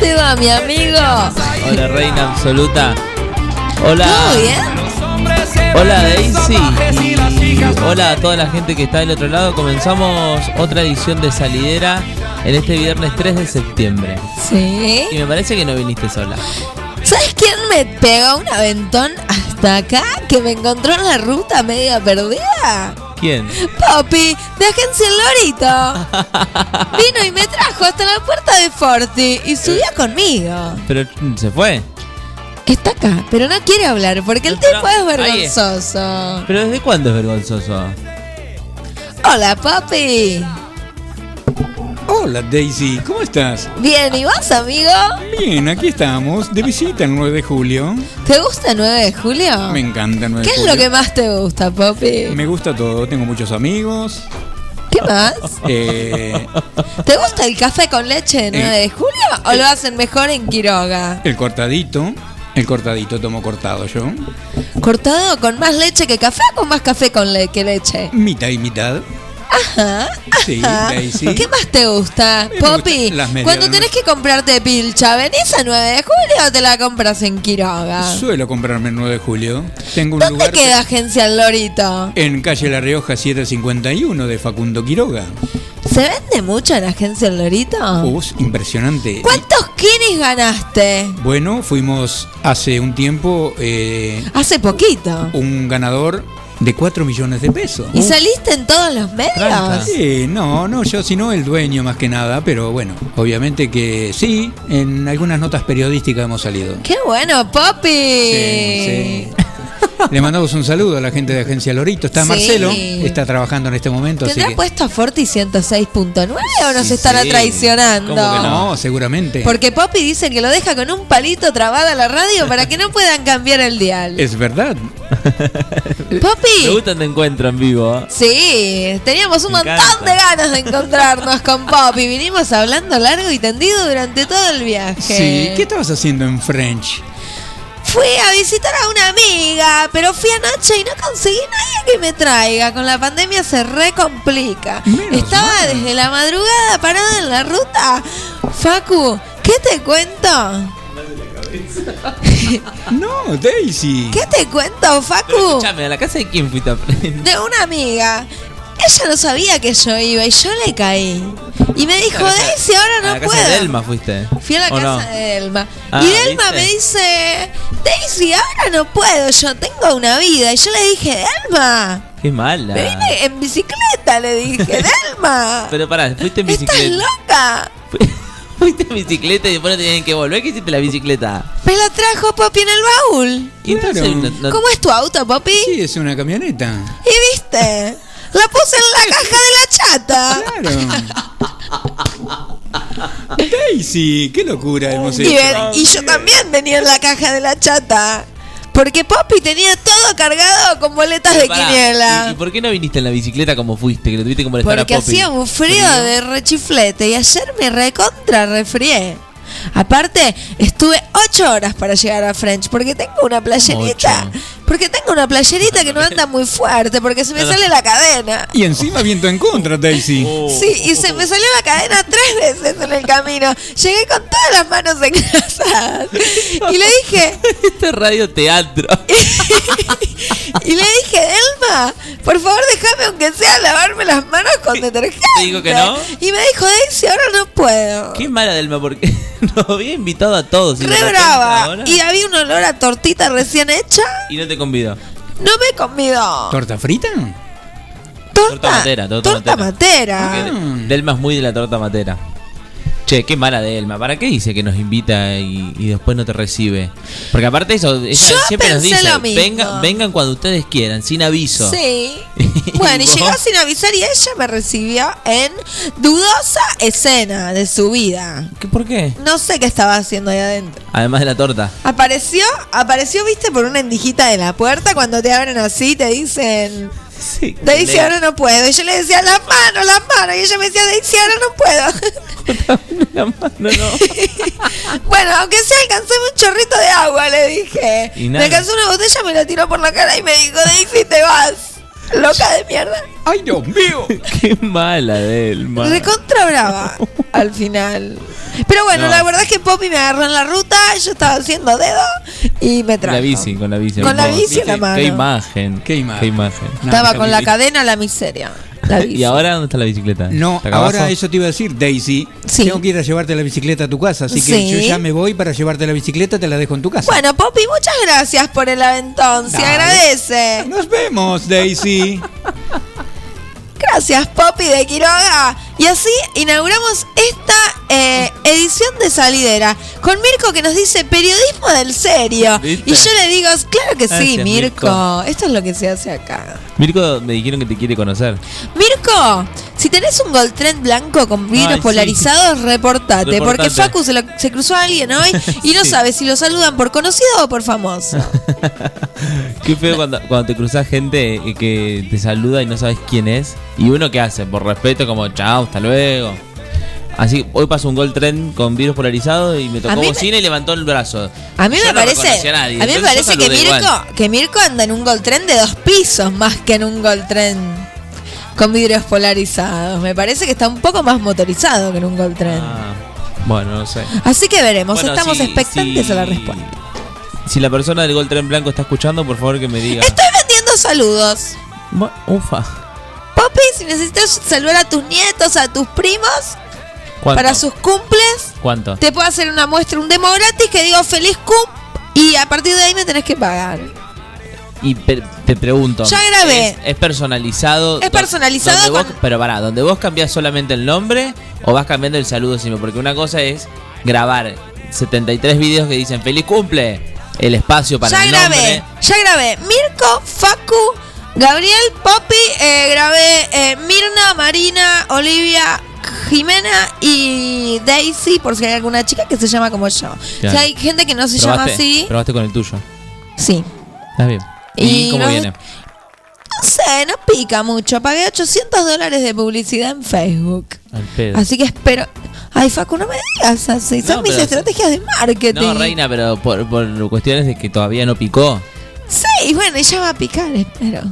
te va, mi amigo? Hola, reina absoluta. Hola. ¿Todo bien? Hola Daisy y hola a toda la gente que está del otro lado. Comenzamos otra edición de Salidera en este viernes 3 de septiembre. Sí. Y me parece que no viniste sola. ¿Sabes quién me pegó un aventón hasta acá? Que me encontró en la ruta media perdida. ¿Quién? Papi, de Agencia El Lorito. Vino y me trajo hasta la puerta de Forti y subió conmigo. Pero se fue. Está acá, pero no quiere hablar porque el Pero- tipo es vergonzoso. ¿Pero desde cuándo es vergonzoso? Hola, papi. Hola Daisy, ¿cómo estás? Bien, ¿y vos, amigo? Bien, aquí estamos, de visita el 9 de julio. ¿Te gusta el 9 de julio? Me encanta el 9 ¿Qué de es julio. lo que más te gusta, papi? Me gusta todo, tengo muchos amigos. ¿Qué más? eh, ¿Te gusta el café con leche de 9 de julio o lo hacen mejor en Quiroga? el cortadito, el cortadito tomo cortado yo. ¿Cortado con más leche que café o con más café con le- que leche? Mitad y mitad. Ajá. Sí. Daisy. ¿Qué más te gusta, Me Poppy? Cuando tenés que comprarte pilcha, ¿venís a 9 de julio o te la compras en Quiroga? Suelo comprarme el 9 de julio. Tengo un ¿Dónde lugar queda Agencia El Lorito? en calle La Rioja 751 de Facundo Quiroga. ¿Se vende mucho en Agencia El Lorito? Uh, impresionante. ¿Cuántos kinis ganaste? Bueno, fuimos hace un tiempo eh, Hace poquito. un ganador de 4 millones de pesos. ¿Y saliste en todos los medios? Tranca. Sí, no, no, yo sino el dueño más que nada, pero bueno, obviamente que sí, en algunas notas periodísticas hemos salido. ¡Qué bueno, Poppy! Sí, sí. Le mandamos un saludo a la gente de Agencia Lorito. Está Sí. Marcelo, está trabajando en este momento, así ¿Tendrá que... puesto a Forti 106.9 o nos Sí, estará sí. traicionando? ¿Cómo que No, seguramente. Porque Poppy dice que lo deja con un palito trabada la radio para que no puedan cambiar el dial. Es verdad. Me Poppy. gusta te encuentro en vivo. ¿eh? Sí, teníamos un Me montón encanta. de ganas de encontrarnos con Poppy. Vinimos hablando largo y tendido durante todo el viaje. Sí, ¿qué estabas haciendo en French? Fui a visitar a una amiga, pero fui anoche y no conseguí nadie que me traiga. Con la pandemia se recomplica. Menos Estaba mal. desde la madrugada parada en la ruta. Facu, ¿qué te cuento? No, Daisy. ¿Qué te cuento, Pero Facu? escúchame, ¿a la casa de quién fuiste a? De una amiga. Ella no sabía que yo iba y yo le caí. Y me dijo, A la casa- Daisy, a ahora la no casa puedo. de Delma fuiste. Fui a la ¿O casa no? de Delma. Ah, y Delma ¿viste? me dice, Daisy, ahora no puedo, yo tengo una vida. Y yo le dije, Delma, Qué mala. me vine en bicicleta, le dije, Delma. Pero pará, fuiste en ¿Estás bicicleta. loca? Fuiste en bicicleta y después no tenían que volver. ¿Qué hiciste la bicicleta? Me la trajo Poppy en el baúl. Y entonces Claro. no- no- ¿Cómo es tu auto, Poppy? Sí, es una camioneta. ¿Y viste? La puse en la caja de la chata. Claro. Daisy, qué locura hemos Y, hecho. y yo también venía en la caja de la chata. Porque Poppy tenía todo cargado con boletas de Pará, quiniela. ¿y, y por qué no viniste en la bicicleta como fuiste? Que lo tuviste que molestar Porque a Poppy. hacía un frío de rechiflete y ayer me recontra refrié. Aparte, estuve ocho horas para llegar a French porque tengo una playerita. Ocho. Porque tengo una playerita que no anda muy fuerte porque se me sale la cadena. Y encima viento en contra, Daisy. Oh. Sí, y se me salió la cadena tres veces en el camino. Llegué con todas las manos engrasadas. Y le dije, Este es radio teatro. y le dije, Elma, por favor déjame aunque sea lavarme las manos con detergente. ¿Te dijo que no? Y me dijo, Daisy, ahora no puedo. Qué mala Delma, porque nos había invitado a todos. y Re brava. Y había un olor a tortita recién hecha. y no te convidó. No me convidó. ¿Torta frita? Torta, Torta matera, torta torta matera. matera. Porque Delma es muy de la torta matera. Che, qué mala Delma. ¿Para qué dice que nos invita y, y después no te recibe? Porque aparte eso, ella Yo siempre nos dice, lo mismo. vengan, vengan cuando ustedes quieran, sin aviso. Sí. Bueno, y ¿Y llegó sin avisar y ella me recibió en dudosa escena de su vida. ¿Qué, ¿Por qué? No sé qué estaba haciendo ahí adentro. Además de la torta. Apareció, apareció, viste, por una endijita de la puerta cuando te abren así, te dicen, Sí. Daisy, ahora no puedo. Y yo le decía, las manos, las manos. Y ella me decía, Daisy, ahora no puedo. La mano, no. bueno, aunque sea, alcancéme un chorrito de agua, le dije. Y Me alcanzó una botella, me la tiró por la cara y me dijo, Daisy, te vas. Loca de mierda. ¡Ay, Dios mío! Qué mala de él, man. Recontra brava al final. Pero bueno, No. la verdad es que Poppy me agarró en la ruta, yo estaba haciendo dedo y me Con trajo. la bici, con la bici. Con la bici en la mano. Qué imagen. Qué imagen. Qué imagen. No, Estaba con la cadena la miseria. La bici. ¿Y ahora dónde está la bicicleta? No, ¿Está acá ahora abajo? eso te iba a decir, Daisy. Sí. Tengo que ir a llevarte la bicicleta a tu casa, así que Sí. yo ya me voy para llevarte la bicicleta, te la dejo en tu casa. Bueno, Poppy, muchas gracias por el aventón. Se Dale. agradece. Nos vemos, Daisy. Gracias, Poppy de Quiroga. Y así inauguramos esta eh, edición de Salidera con Mirko que nos dice periodismo del serio. ¿Viste? Y yo le digo, claro que sí, Mirko. Mirko. Esto es lo que se hace acá. Mirko me dijeron que te quiere conocer. Mirko, si tenés un Gold Trend blanco con vidrios Ay, sí. polarizados, reportate, Reportate. Porque Facu se, lo- se cruzó a alguien hoy y no Sí. sabe si lo saludan por conocido o por famoso. Qué feo cuando, cuando te cruzas gente que te saluda y no sabes quién es. Y uno qué hace, por respeto, como chao, hasta luego. Así, hoy pasó un gol tren con vidrios polarizados y me tocó me- bocina y levantó el brazo. A mí Yo me no parece, a, mí me parece que igual. Mirko, que Mirko anda en un Gold Trend de dos pisos más que en un Gold Trend con vidrios polarizados. Me parece que está un poco más motorizado que en un Gold Trend. Ah, bueno, no sé. Así que veremos, Bueno, estamos si- expectantes si- a la respuesta. Si la persona del gol tren blanco está escuchando, por favor que me diga. Estoy vendiendo saludos. Ufa. Poppy, si necesitas saludar a tus nietos, a tus primos, ¿Cuánto? para sus cumples, ¿Cuánto? te puedo hacer una muestra, un demo gratis que digo feliz cum y a partir de ahí me tenés que pagar. Y te pregunto. Ya grabé. ¿Es, es personalizado? Es do- personalizado vos- pero pará, ¿donde vos cambiás solamente el nombre o vas cambiando el saludo siempre? Porque una cosa es grabar 73 videos que dicen feliz cumple, el espacio para ya el grabé, nombre. ya grabé. Mirko, Facu, Gabriel, Poppy, eh, grabé eh, Mirna, Marina, Olivia, Jimena y Daisy, por si hay alguna chica que se llama como yo. Claro. Si hay gente que no se llama así, probaste con el tuyo. sí. Está bien. ¿Y, Y cómo viene? No sé, no pica mucho. Pagué 800 dólares de publicidad en Facebook. Al pedo. Así que espero. Ay, Facu, no me digas así. Son No, mis estrategias de marketing. No, Reina, pero por, por cuestiones de que todavía no picó. Sí, bueno, ya va a picar, espero.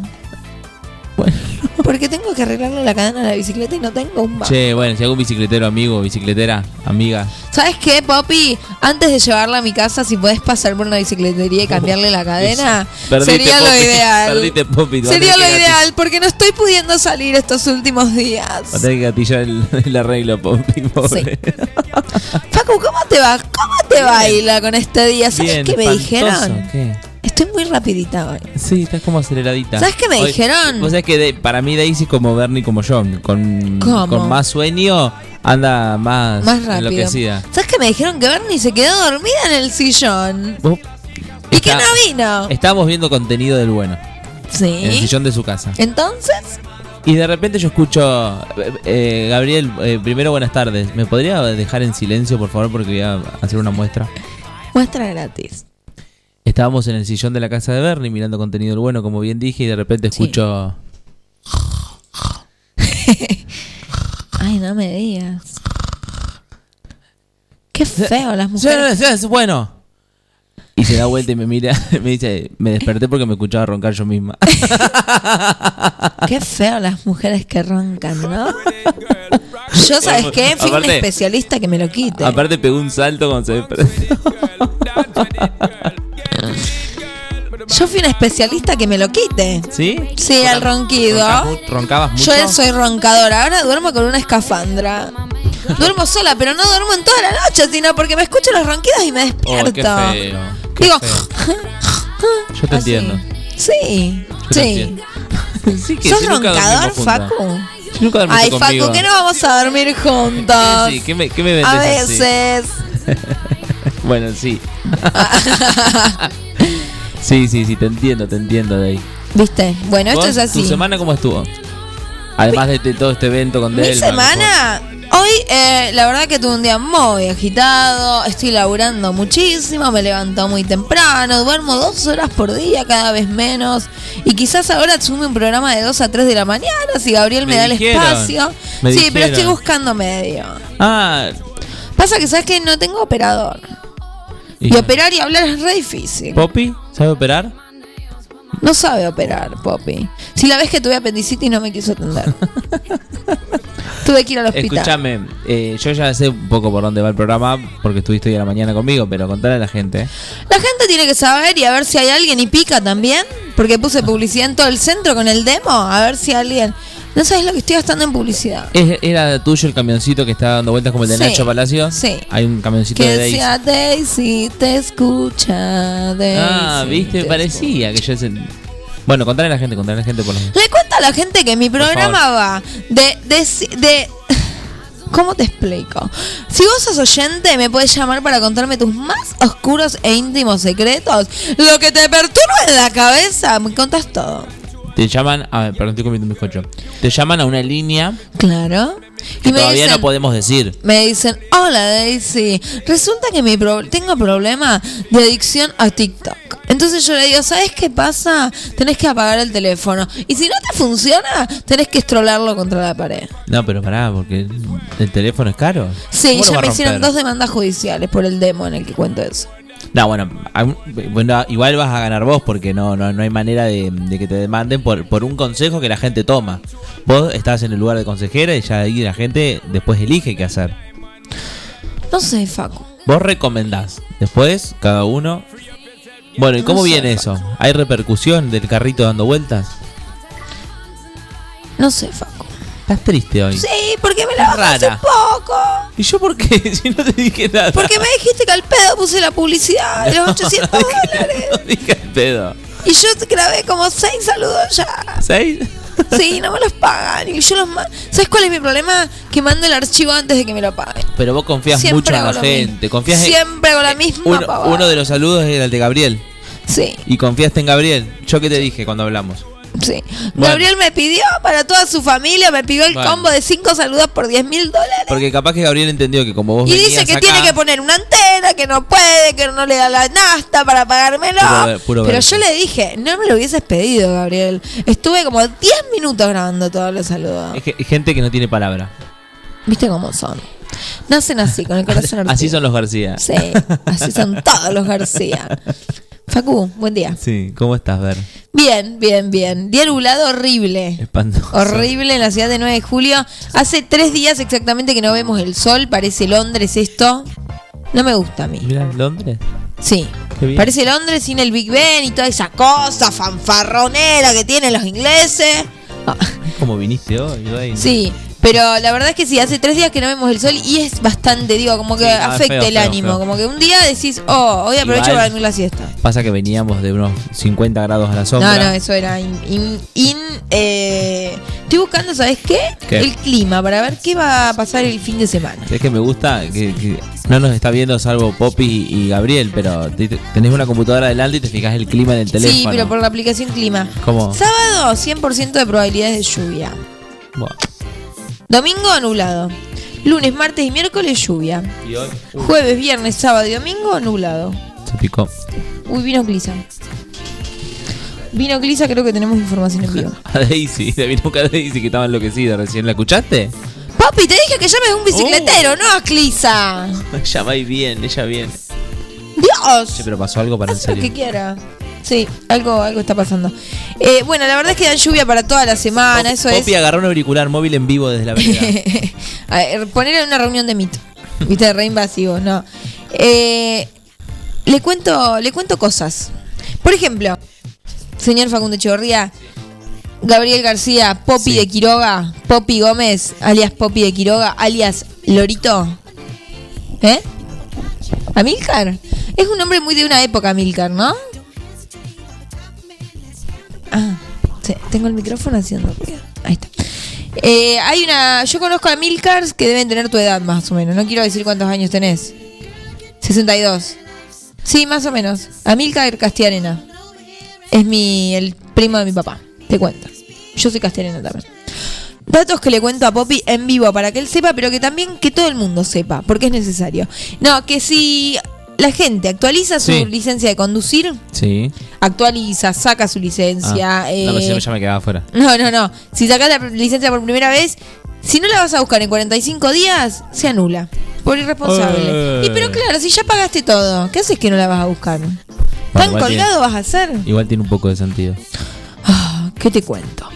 Bueno. Porque tengo que arreglarle la cadena a la bicicleta y no tengo un bajo. Che, bueno, si algún bicicletero amigo, bicicletera, amiga. ¿Sabes qué, Poppy? Antes de llevarla a mi casa, si podés pasar por una bicicletería y cambiarle la cadena, Perdiste, sería lo Poppy. ideal. Perdiste, Poppy, Sería lo ideal, porque no estoy pudiendo salir estos últimos Va a días. tener que gatillar el, el arreglo, Poppy, pobre. Facu, ¿cómo te va? ¿Cómo te baila con este día? ¿Sabes Bien, qué me espantoso, dijeron? ¿Qué? Estoy muy rapidita hoy. Sí, estás como aceleradita. ¿Sabes qué me Hoy- dijeron? Vos sabés que de- para mí Daisy es como Bernie como yo. Con, ¿Cómo? con más sueño anda más, Más rápido. enloquecida. ¿Sabes qué me dijeron? Que Bernie se quedó dormida en el sillón. ¿Y que está- no vino? Estábamos viendo contenido del bueno. En el Sí. sillón de su casa. Entonces, Y de repente yo escucho. eh, eh, Gabriel, eh, primero buenas tardes. ¿Me podría dejar en silencio, por favor? Porque voy a hacer una muestra. muestra gratis. Estábamos en el sillón de la casa de Bernie mirando contenido del bueno, como bien dije, y de repente Sí. escucho. Ay, no me digas. Qué feo las mujeres. "Sí, sí, sí, bueno. Y se da vuelta y me mira, me dice, me desperté porque me escuchaba roncar yo misma. Qué feo las mujeres que roncan, ¿no? Yo, ¿sabes qué? Fui un Aparte- especialista que me lo quite. Aparte pegó un salto cuando se despertó. Yo fui un especialista que me lo quite. ¿Sí? Sí, al ronquido. ¿Roncabas mu- ¿Roncabas mucho? Yo soy roncadora. Ahora duermo con una escafandra. Duermo sola, pero no duermo en toda la noche, sino porque me escucho los ronquidos y me Oh, despierto. qué feo. qué Digo, feo. Yo te así. entiendo. Sí, Yo sí. entiendo. sí que ¿Sos dormimos roncador. Facu? Nunca dormiste Ay, conmigo. Facu, que no vamos a dormir juntos. Sí, ¿qué me, qué me a veces. Bueno, sí. Sí, sí, sí, te entiendo, te entiendo de ahí. ¿Viste? Bueno, esto ¿Vos, es así. ¿Tu semana cómo estuvo? Además de, de todo este evento con Mi Delma. semana, Hoy, eh, la verdad que tuve un día muy agitado, estoy laburando muchísimo, me levanto muy temprano, duermo dos horas por día, cada vez menos. Y quizás ahora sume un programa de 2 a 3 de la mañana, si Gabriel me, Me da el espacio. sí, pero estoy buscando medio. Ah, Pasa que sabes que no tengo operador. y- Y operar y hablar es re difícil. ¿Poppy? ¿Sabe operar? No sabe operar, Poppy. Si la vez que tuve apendicitis no me quiso atender. tuve que ir al hospital. Escúchame, eh, yo ya sé un poco por dónde va el programa porque estuviste hoy a la mañana conmigo, pero contale a la gente. La gente tiene que saber y a ver si hay alguien y pica también. Porque puse publicidad en todo el centro con el demo. A ver si alguien. No sabes lo que estoy gastando en publicidad. ¿Es- ¿Era tuyo el camioncito que está dando vueltas como el de Sí, Nacho Palacio? sí. Hay un camioncito de Que Daisy. sea Daisy, te escucha. Daisy, Ah, viste, te parecía que yo es el... Bueno, contale a la gente, contale a la gente por lo menos. Le cuento a la gente que mi programa va de, de, de- ¿Cómo te explico? Si vos sos oyente, me puedes llamar para contarme tus más oscuros e íntimos secretos. Lo que te perturba en la cabeza, me contás todo. Te llaman... A ver, perdón, estoy comiendo un bizcocho. Te llaman a una línea Claro. que Y todavía dicen, no podemos decir. me dicen, hola Daisy, resulta que mi pro- tengo problema de adicción a TikTok. Entonces yo le digo, ¿sabes qué pasa? Tenés que apagar el teléfono. Y si no te funciona, tenés que estrolarlo contra la pared. No, pero pará, porque el, el teléfono es caro. Sí, ¿Cómo lo ya me hicieron dos demandas judiciales por el demo en el que cuento eso. No, bueno, bueno, igual vas a ganar vos porque no, no, no hay manera de, de que te demanden por, por un consejo que la gente toma. Vos estás en el lugar de consejera y ya ahí la gente después elige qué hacer. No sé, Facu. Vos recomendás. Después, cada uno. Bueno, ¿y No cómo sé, viene eso? ¿Hay repercusión del carrito dando vueltas? No sé, Facu. Estás triste hoy. Sí, porque me la bajaste rara. poco. ¿Y yo por qué? Si no te dije nada. Porque me dijiste que al pedo puse la publicidad de los 800 dólares. No dije el pedo. Y yo grabé como seis saludos ya. ¿Seis? Sí, no me los pagan. Y yo los ma- ¿Sabes cuál es mi problema? Que mando el archivo antes de que me lo paguen. Pero vos confías Siempre mucho en la hago lo gente. mismo. Confías en- Siempre con la misma uno, pavada. uno de los saludos era el de Gabriel. Sí, Y confiaste en Gabriel. ¿Yo qué te dije cuando hablamos? Sí. Bueno. Gabriel me pidió para toda su familia, me pidió el Bueno. combo de cinco saludos por 10 mil dólares. Porque capaz que Gabriel entendió que como vos Y dice que acá- tiene que poner una antena, que no puede, que no le da la nasta para pagármelo. Puro ver- puro Pero yo le dije, no me lo hubieses pedido, Gabriel. Estuve como 10 minutos grabando todos los saludos. Es que- es gente que no tiene palabra. ¿Viste cómo son? Nacen así, con el corazón Así son los García. Sí, así son todos los García. Facu, buen día. Sí, ¿cómo estás, Ver? Bien, bien, bien. Día nublado horrible. Espantoso. Horrible en la ciudad de 9 de julio. Hace tres días exactamente que no vemos el sol. Parece Londres esto. No me gusta a mí. Mira, Londres. Sí. Parece Londres sin el Big Ben y toda esa cosa fanfarronera que tienen los ingleses. Ah, ¿Cómo viniste hoy, Rey? sí, pero la verdad es que sí, hace tres días que no vemos el sol y es bastante, digo, como que Sí, no, es afecta feo, el feo, ánimo. feo. Como que un día decís, oh, hoy aprovecho Igual- para dormir la siesta. Pasa que veníamos de unos 50 grados a la sombra. No, no, eso era in, in- in, eh, Estoy buscando, ¿sabes qué? ¿Qué? El clima, para ver qué va a pasar el fin de semana. Es que me gusta que, que no nos está viendo salvo Poppy y Gabriel, pero te- te- tenés una computadora adelante y te fijas el clima en el teléfono. Sí, pero por la aplicación clima. ¿Cómo? Sábado, 100% de probabilidades de lluvia. Buah. Domingo, nublado. Lunes, martes y miércoles, lluvia. Y hoy uh, Jueves, viernes, sábado y domingo, nublado. se picó. Uy, vino Glisa. Vino Glisa, creo que tenemos información en vivo. A Daisy, le vino a Daisy que estaba enloquecida recién. ¿La escuchaste? Papi, te dije que llames a un bicicletero, no a Glisa. Ella va y bien, ella bien. Dios. Che, pero pasó algo para en Haz lo que serio. quiera. Sí, algo, algo está pasando. Eh, bueno, la verdad es que dan lluvia para toda la semana, eso es. Poppy agarró un auricular móvil en vivo desde la vereda. A ver, poner en una reunión de mito. Viste, re invasivo, no. Eh, le cuento, le cuento cosas. Por ejemplo, señor Facundo Echeverría, Gabriel García, Poppy Sí. de Quiroga, Poppy Gómez, alias Poppy de Quiroga, alias Lorito. ¿Eh? Amilcar. Es un nombre muy de una época, Amilcar, ¿no? Ah, tengo el micrófono haciendo. Ahí está. Eh, hay una. Yo conozco a Milcars que deben tener tu edad más o menos. No quiero decir cuántos años tenés. 62. Sí, más o menos. Amilcar Castiarena. Es mi. el primo de mi papá. Te cuento. Yo soy Castiarena también. datos que le cuento a Poppy en vivo para que él sepa, pero que también que todo el mundo sepa, porque es necesario. No, que si la gente actualiza su Sí. licencia de conducir, Sí. actualiza, saca su licencia. Ah, eh, no, pero si no, ya me quedaba afuera. no, no, no. Si sacas la licencia por primera vez, si no la vas a buscar en 45 días, se anula. Por irresponsable. Eh. Y pero claro, si ya pagaste todo, ¿qué haces que no la vas a buscar? ¿Tan igual tiene- colgado vas a hacer? Igual tiene un poco de sentido. Ah, ¿Qué te cuento?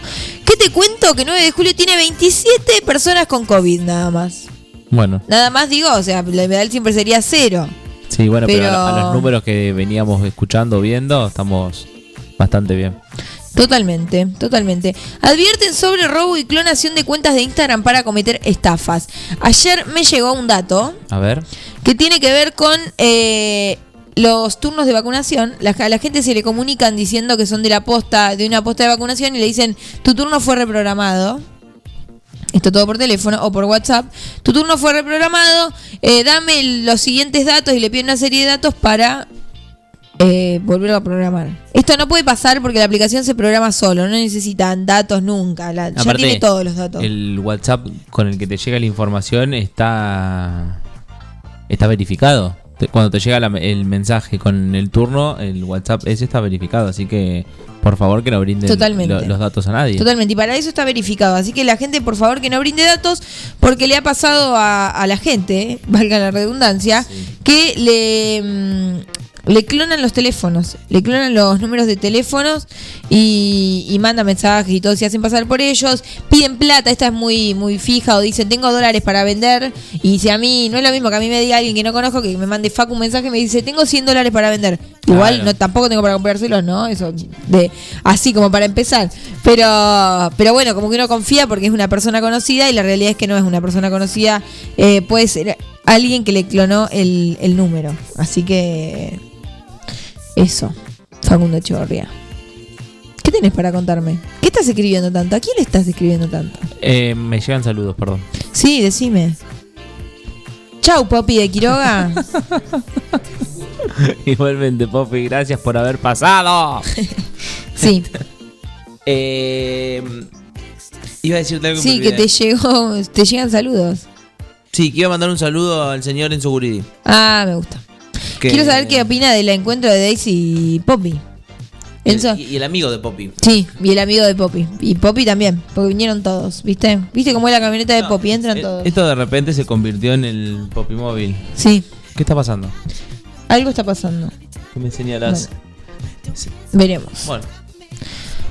¿Qué te cuento? Que 9 de julio tiene 27 personas con COVID nada más. Bueno, Nada más digo, o sea, la ideal siempre sería cero. Sí, bueno, pero, Pero- a, a los números que veníamos escuchando, viendo, estamos bastante bien. Totalmente, totalmente. Advierten sobre robo y clonación de cuentas de Instagram para cometer estafas. Ayer me llegó un dato A ver. que tiene que ver con eh, los turnos de vacunación. La, a la gente se le comunican diciendo que son de la posta, de una posta de vacunación y le dicen tu turno fue reprogramado. Esto todo por teléfono o por WhatsApp. Tu turno fue reprogramado. eh, dame los siguientes datos y le piden una serie de datos para eh, volverlo a programar. Esto no puede pasar porque la aplicación se programa solo. No necesitan datos nunca. La- ya tiene todos los datos. El WhatsApp con el que te llega la información está está verificado. Te- Cuando te llega la- el mensaje con el turno, el WhatsApp ese está verificado. Así que, por favor, que no brinden lo- los datos a nadie. Totalmente, y para eso está verificado. Así que la gente, por favor, que no brinde datos, porque le ha pasado a, a la gente, eh, valga la redundancia, que le, mm, le clonan los teléfonos, le clonan los números de teléfonos y, y mandan mensajes y todo, se hacen pasar por ellos, piden plata, esta es muy, muy fija, o dicen, tengo dólares para vender, y si a mí, no es lo mismo que a mí me diga alguien que no conozco, que me mande Facu un mensaje y me dice, tengo 100 dólares para vender. Igual Claro. no tampoco tengo para comprárselos, ¿no? Eso de así como para empezar. Pero pero bueno, como que uno confía porque es una persona conocida y la realidad es que no es una persona conocida, eh, puede ser alguien que le clonó el, el número. Así que eso, Facundo Echevarría. ¿Qué tenés para contarme? ¿Qué estás escribiendo tanto? ¿A quién le estás escribiendo tanto? Eh, me llegan saludos, perdón. Sí, decime. Chau, Popi de Quiroga. Igualmente, Poppy, gracias por haber pasado. Sí, Eh, iba a decirte algo. sí, que te llegó, te llegan saludos. Sí, que iba a mandar un saludo al señor Enzo Guridi. Ah, me gusta. Que- Quiero saber qué opina del encuentro de Daisy y Poppy. Enzo. Y, y el amigo de Poppy. Sí, y el amigo de Poppy. Y Poppy también, porque vinieron todos, ¿viste? ¿Viste cómo es la camioneta de Poppy? Entran Eh, todos. Esto de repente se convirtió en el Poppy móvil. Sí, ¿Qué está pasando? algo está pasando. ¿Qué me señalas? Veremos. Bueno,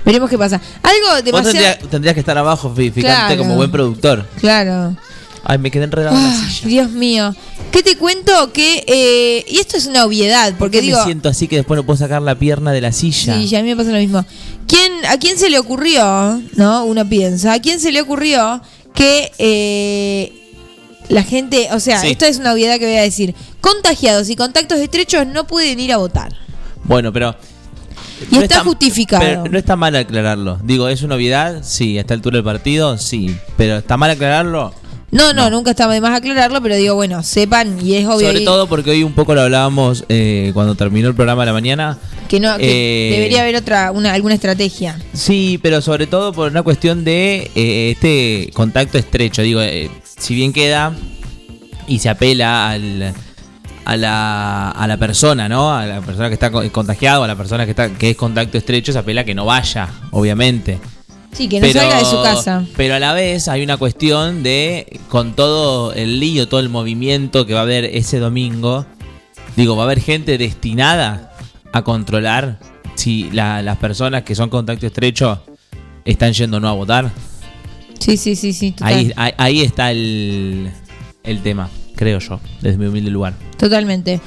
Veremos qué pasa. Algo vos demasiado. tendrías, tendrías que estar abajo, fíjate, Claro. como buen productor. Claro. Ay, me quedé enredado en la Ay, silla. Dios mío. ¿Qué te cuento? Que. eh, y esto es una obviedad, ¿Por porque qué digo. me siento así que después no puedo sacar la pierna de la silla? Sí, ya a mí me pasa lo mismo. ¿Quién, ¿A quién se le ocurrió, no? Uno piensa, ¿a quién se le ocurrió que eh, la gente, o sea, Sí. esto es una obviedad que voy a decir, contagiados y contactos estrechos no pueden ir a votar? Bueno, pero. Y está justificado. pero no está mal aclararlo. Digo, ¿es una obviedad? Sí. ¿A esta altura del partido? Sí. ¿Pero está mal aclararlo? No, no, nunca está de más aclararlo, pero digo, bueno, sepan, y es obvio Sobre y- todo porque hoy un poco lo hablábamos eh, cuando terminó el programa de la mañana. que, no, que eh, debería haber otra, una, alguna estrategia. Sí, pero sobre todo por una cuestión de eh, este contacto estrecho. Digo, eh, si bien queda y se apela al, a, la, a la persona, ¿no? A la persona que está co- contagiada o a la persona que, está, que es contacto estrecho, se apela a que no vaya, obviamente. Sí, que no salga de su casa. Pero a la vez hay una cuestión de, con todo el lío, todo el movimiento que va a haber ese domingo, digo, va a haber gente destinada a controlar si la- las personas que son contacto estrecho están yendo o no a votar. Sí, sí, sí, sí. total. Ahí, ahí, ahí está el, el tema, creo yo, desde mi humilde lugar. Totalmente.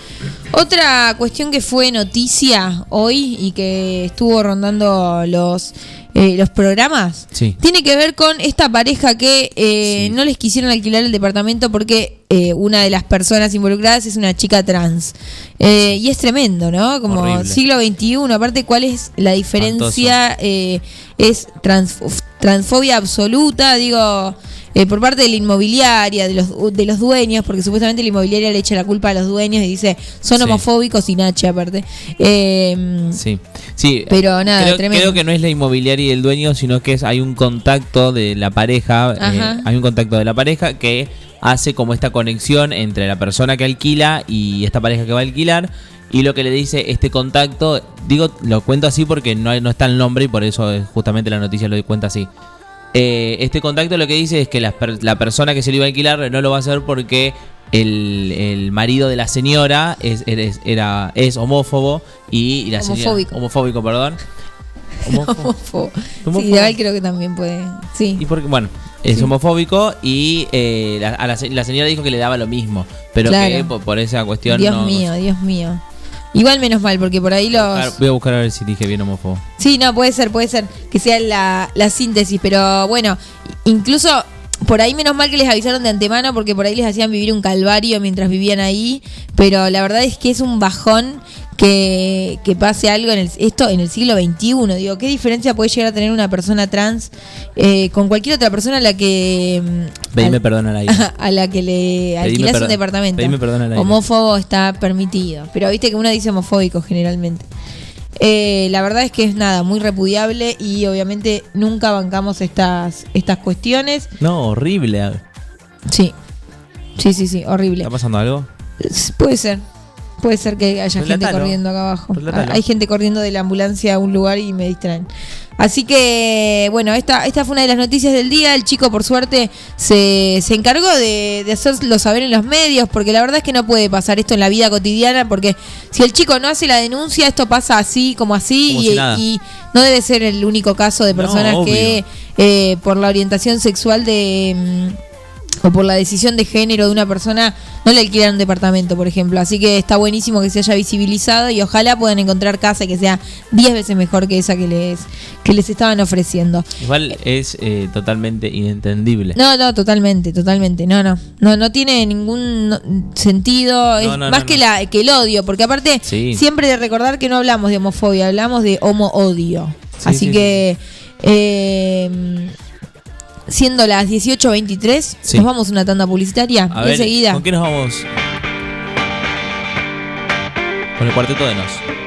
Otra cuestión que fue noticia hoy y que estuvo rondando los, eh, los programas Sí. tiene que ver con esta pareja que eh, Sí. no les quisieron alquilar el departamento porque eh, una de las personas involucradas es una chica trans. Eh, y es tremendo, ¿no? Como Horrible. siglo XXI. Aparte, ¿cuál es la diferencia? Eh, es transf- transfobia absoluta. Digo, eh, por parte de la inmobiliaria, de los, de los dueños, porque supuestamente la inmobiliaria le echa la culpa a los dueños y dice, son Sí. homofóbicos y Nachi aparte. Eh, Sí, sí. Pero nada, creo, tremendo. creo que no es la inmobiliaria y el dueño, sino que es hay un contacto de la pareja, eh, hay un contacto de la pareja que hace como esta conexión entre la persona que alquila y esta pareja que va a alquilar. Y lo que le dice este contacto, digo, lo cuento así porque no, no está el nombre y por eso eh, justamente la noticia lo cuenta así. Eh, este contacto lo que dice es que la, la persona que se lo iba a alquilar no lo va a hacer porque el, el marido de la señora es, es- era, es homófobo y, la señora- Homofóbico. homofóbico, perdón. Homófobo. homófobo. Sí, creo que también puede. Sí. y porque, bueno, es Sí. homofóbico y eh, la, a la, se- la señora dijo que le daba lo mismo, pero Claro. que por, por esa cuestión Dios no- mío, Dios mío. Igual menos mal, porque por ahí los... Claro, Voy a buscar a ver si dije bien homófobo. Sí, no, puede ser, puede ser que sea la, la síntesis, pero bueno, incluso por ahí menos mal que les avisaron de antemano porque por ahí les hacían vivir un calvario mientras vivían ahí, pero la verdad es que es un bajón que, que pase algo en el, esto en el siglo XXI. Digo, ¿qué diferencia puede llegar a tener una persona trans eh, con cualquier otra persona a la que... mm, Pedime al- perdón al aire. a la que le alquilas un departamento. pedime perdón al aire. Homófobo está permitido. Pero viste que uno dice homofóbico generalmente. Eh, la verdad es que es nada, muy repudiable y obviamente nunca bancamos estas, estas cuestiones. No, horrible. Sí. Sí, sí, sí, horrible. ¿Está pasando algo? Puede ser. Puede ser que haya gente corriendo acá abajo. Ah, Hay gente corriendo de la ambulancia a un lugar y me distraen. Así que, bueno, esta, esta fue una de las noticias del día. El chico, por suerte, se, se encargó de, de hacerlo saber en los medios, porque la verdad es que no puede pasar esto en la vida cotidiana, porque si el chico no hace la denuncia, esto pasa así como así, Como y, si nada. y no debe ser el único caso de No, personas que eh, por la orientación sexual de... o por la decisión de género de una persona no le alquilan un departamento, por ejemplo. Así que está buenísimo que se haya visibilizado y ojalá puedan encontrar casa que sea 10 veces mejor que esa que les, que les estaban ofreciendo. Igual es eh, totalmente inentendible. No, no, totalmente, totalmente. No, no. No, no tiene ningún sentido. es No, no, más no, que. La, que el odio. Porque aparte, Sí. siempre de recordar que no hablamos de homofobia, hablamos de homo-odio. Sí, Así sí, que. eh, siendo las 18.23, Sí. nos vamos a una tanda publicitaria. A y ver, enseguida. ¿con qué nos vamos? Con el cuarteto de Nos.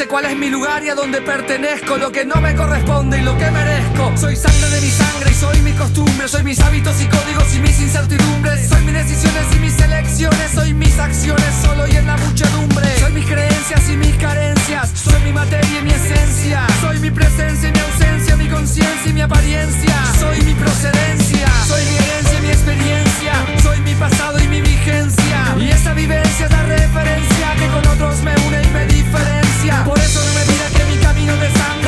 Sé cuál es mi lugar y a dónde pertenezco, lo que no me corresponde y lo que merezco. Soy sangre de mi sangre y soy mis costumbres, soy mis hábitos y códigos y mis incertidumbres, soy mis decisiones y mis elecciones, soy mis acciones solo y en la muchedumbre, soy mis creencias y mis carencias, soy mi materia y mi esencia, soy mi presencia y mi ausencia, mi conciencia y mi apariencia, soy mi procedencia, soy mi herencia y mi experiencia, soy mi pasado y mi vigencia, y esa vivencia es la referencia que con otros me une y me diferencia. Por eso no me pida que mi camino de sangre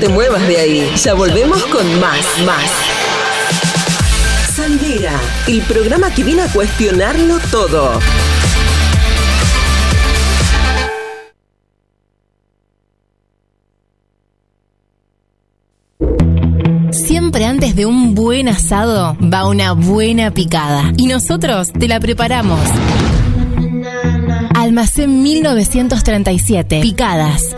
te muevas de ahí, ya volvemos con más, más. Salidera, el programa que viene a cuestionarlo todo. Siempre antes de un buen asado va una buena picada. Y nosotros te la preparamos. Almacén 1937. Picadas.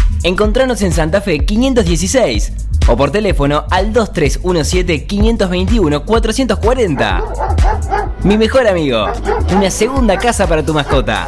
Encontranos en Santa Fe 516 o por teléfono al 2317-521-440. Mi mejor amigo, una segunda casa para tu mascota.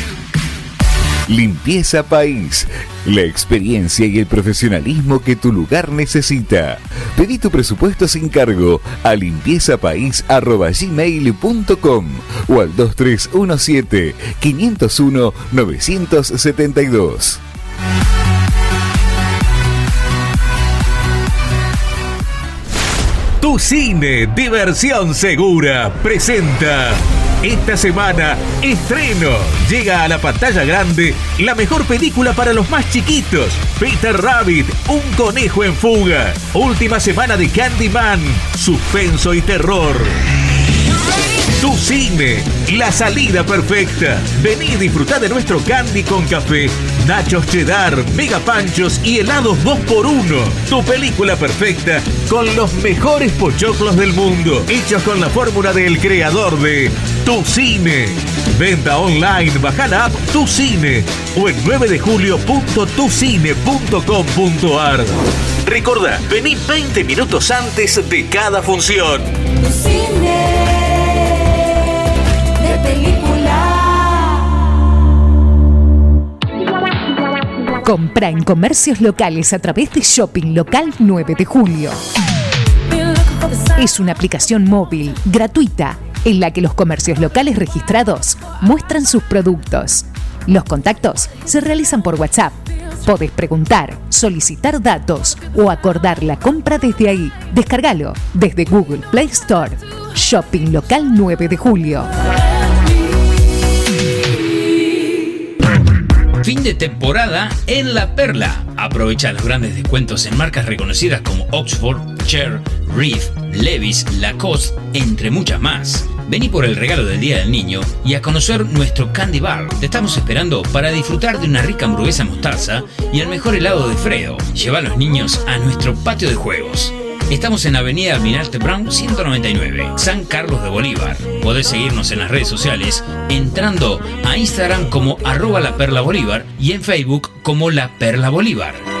Limpieza País. La experiencia y el profesionalismo que tu lugar necesita. Pedí tu presupuesto sin cargo a limpiezapais.gmail.com o al 2317 501 972. Tu cine, diversión segura, presenta. Esta semana, estreno. Llega a la pantalla grande la mejor película para los más chiquitos. Peter Rabbit, un conejo en fuga. Última semana de Candyman, suspenso y terror. Tu cine, la salida perfecta. Vení y disfrutá de nuestro candy con café, nachos cheddar, mega panchos y helados 2x1. Tu película perfecta con los mejores pochoclos del mundo, hechos con la fórmula del creador de Tu Cine. Venta online, baja la app Tu Cine o en 9 de julio.tucine.com.ar. Recordá, vení 20 minutos antes de cada función. de película. Compra en comercios locales a través de Shopping Local 9 de Julio. Es una aplicación móvil gratuita en la que los comercios locales registrados muestran sus productos. Los contactos se realizan por WhatsApp. Podés preguntar, solicitar datos o acordar la compra desde ahí. Descargalo desde Google Play Store. Shopping Local 9 de Julio. Fin de temporada en La Perla. Aprovecha los grandes descuentos en marcas reconocidas como Oxford, Cher, Reef, Levis, Lacoste, entre muchas más. Vení por el regalo del Día del Niño y a conocer nuestro Candy Bar. Te estamos esperando para disfrutar de una rica hamburguesa mostaza y el mejor helado de Fredo. Lleva a los niños a nuestro patio de juegos. Estamos en Avenida Almirante Brown 199, San Carlos de Bolívar. Podés seguirnos en las redes sociales entrando a Instagram como arroba la perla bolívar y en Facebook como la perla bolívar.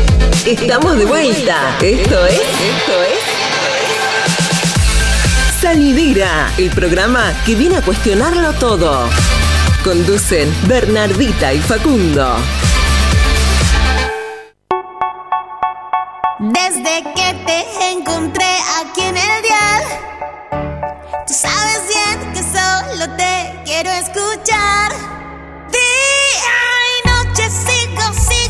Estamos de vuelta. Esto es. Esto es. Salidera, el programa que viene a cuestionarlo todo. Conducen Bernardita y Facundo. Desde que te encontré aquí en el dial, tú sabes bien que solo te quiero escuchar. Día y noche sigo, sin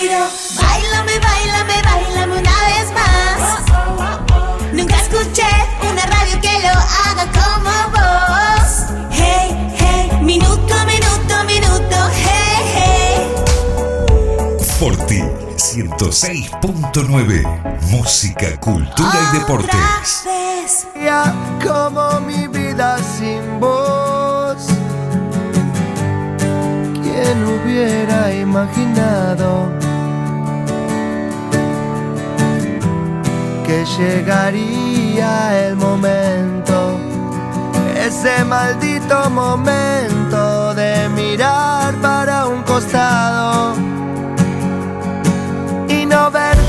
Pido, bailame, bailame, bailame una vez más. Nunca escuché una radio que lo haga como vos. Hey, hey, minuto, minuto, minuto, hey, hey. Forti 106.9. Música, cultura y deportes. Ya como mi vida sin voz. ¿Quién hubiera imaginado que llegaría el momento? Ese maldito momento de mirar para un costado y no verte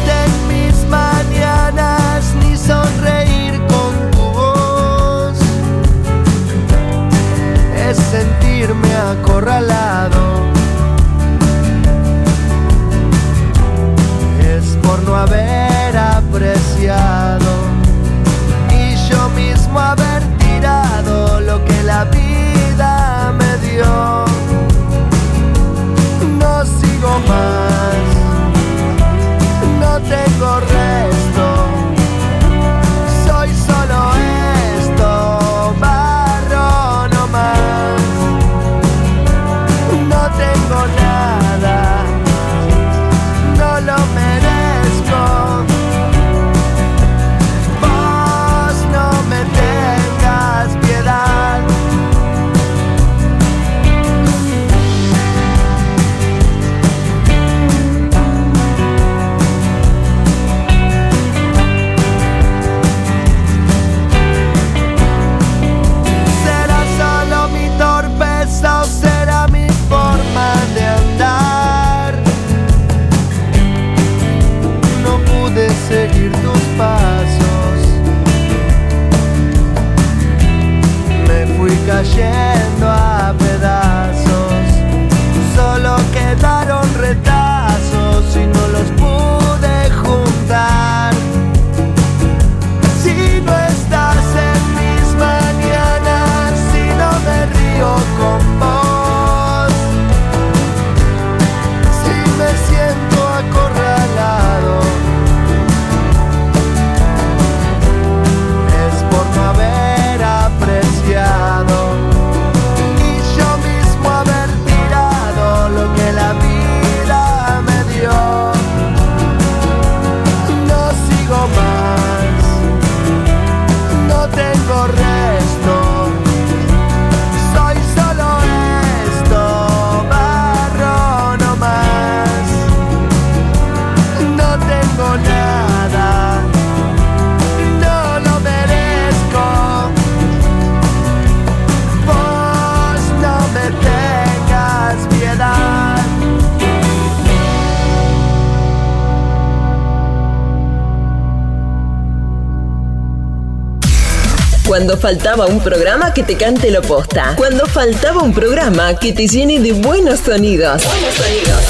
Cuando faltaba un programa que te cante lo posta. Cuando faltaba un programa que te llene de buenos sonidos. Buenos sonidos.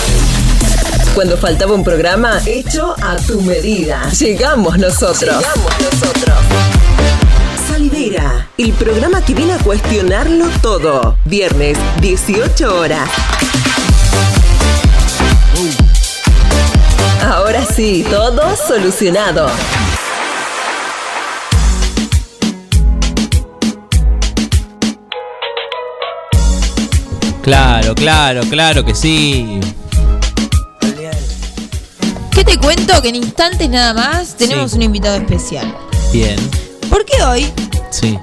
Cuando faltaba un programa hecho a tu medida. Llegamos nosotros. Llegamos nosotros. Salidera, el programa que viene a cuestionarlo todo. Viernes, 18 horas. Ahora sí, todo solucionado. Claro, claro, claro que sí. ¿Qué te cuento? Que en instantes nada más tenemos Sí. un invitado especial. Bien. Porque hoy, Sí.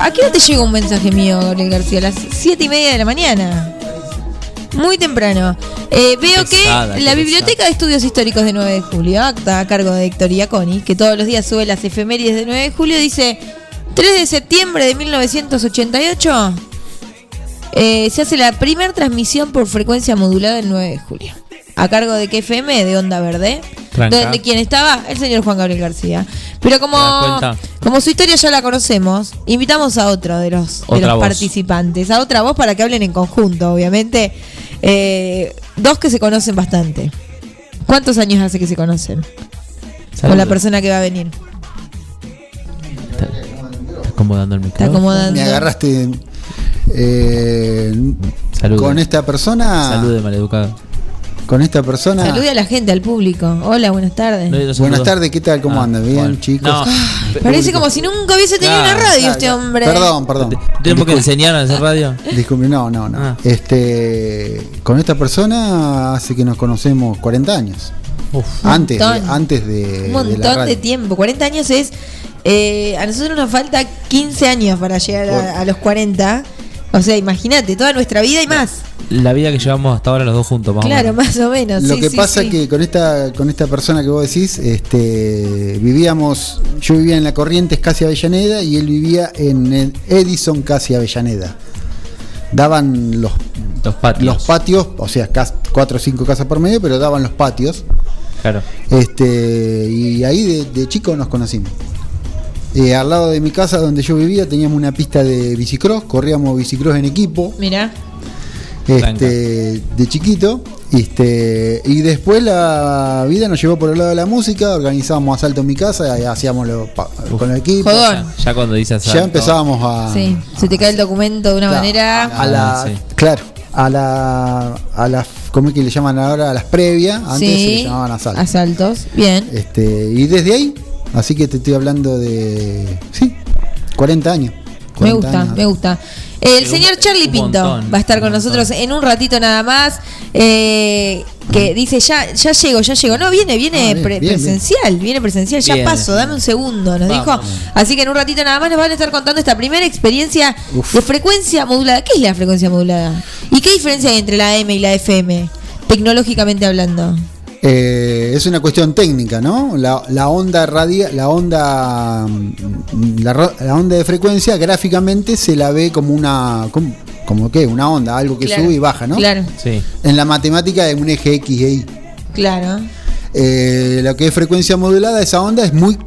¿a qué hora te llega un mensaje mío, Gabriel García? A las siete y media de la mañana. Muy temprano. Eh, veo Pesada, que qué la Biblioteca de Estudios Históricos de 9 de julio, acta a cargo de Héctor Iaconi, que todos los días sube las efemérides de 9 de julio, dice 3 de septiembre de 1988 eh, se hace la primera transmisión por frecuencia modulada el 9 de julio. ¿A cargo de qué FM? De Onda Verde. Tranca. ¿De, de quién estaba? El señor Juan Gabriel García. Pero como, como su historia ya la conocemos, invitamos a otro de los, de participantes. A otra voz para que hablen en conjunto, obviamente. Eh, dos que se conocen bastante. ¿Cuántos años hace que se conocen? Con la persona que va a venir. Está acomodando el micrófono. acomodando. Me agarraste eh, Salude. con esta persona. Salude, maleducado. Con esta persona. Salude a la gente, al público. Hola, buenas tardes. Buenas tardes, ¿qué tal? ¿Cómo Ah, andan? ¿Bien, bueno. chicos? No. Parece como si nunca hubiese tenido Claro, una radio claro, este hombre. Perdón, perdón. ¿Tenemos que enseñar a hacer radio? Disculpe, no, no, no. Este, con esta persona hace que nos conocemos 40 años. Antes, de, antes de, Un de la montón de, radio. tiempo. 40 años es. eh, a nosotros nos falta 15 años para llegar a, a los 40. O sea, imagínate, toda nuestra vida y más. La vida que llevamos hasta ahora los dos juntos, más o Claro, menos. más o menos. Lo sí, que sí, pasa sí. que con esta con esta persona que vos decís, este, vivíamos, yo vivía en la Corrientes casi Avellaneda y él vivía en el Edison casi Avellaneda. Daban los, los patios. los patios, o sea, cas- cuatro o cinco casas por medio, pero daban los patios. Claro. Este, y ahí de, de chico nos conocimos. Eh, al lado de mi casa donde yo vivía teníamos una pista de bicicross, corríamos bicicross en equipo Mira, este, de chiquito. Este, y después la vida nos llevó por el lado de la música, organizábamos asalto en mi casa, y hacíamos lo pa- con el equipo. Jodón. Ya cuando dice asalto. Ya empezábamos a, sí, se te cae el documento de una Claro, manera. a la, sí. claro, a la, a las, ¿cómo es que le llaman ahora? A las previas, antes se sí, le llamaban asalto. asaltos. Bien. Este, y desde ahí, así que te estoy hablando de, sí, 40 años. Me 40 gusta, años. me gusta. El Un- señor Charlie Pinto montón, va a estar con nosotros en un ratito nada más. eh, que dice, ya, ya llego, ya llego. No, viene, viene Ah, bien, pre- bien, presencial, viene presencial, ya paso, dame un segundo, nos Vamos. dijo. Así que en un ratito nada más nos van a estar contando esta primera experiencia Uf. de frecuencia modulada. ¿Qué es la frecuencia modulada? ¿Y qué diferencia hay entre la M y la FM? Tecnológicamente hablando. Eh, es una cuestión técnica, ¿no? La, la onda radia, la onda, mm, la, ro- la onda de frecuencia gráficamente se la ve como una, como, como qué, una onda, algo que Claro, sube y baja, ¿no? Claro, Sí. En la matemática es un eje X e Y. claro. Eh, lo que es frecuencia modulada, esa onda es muy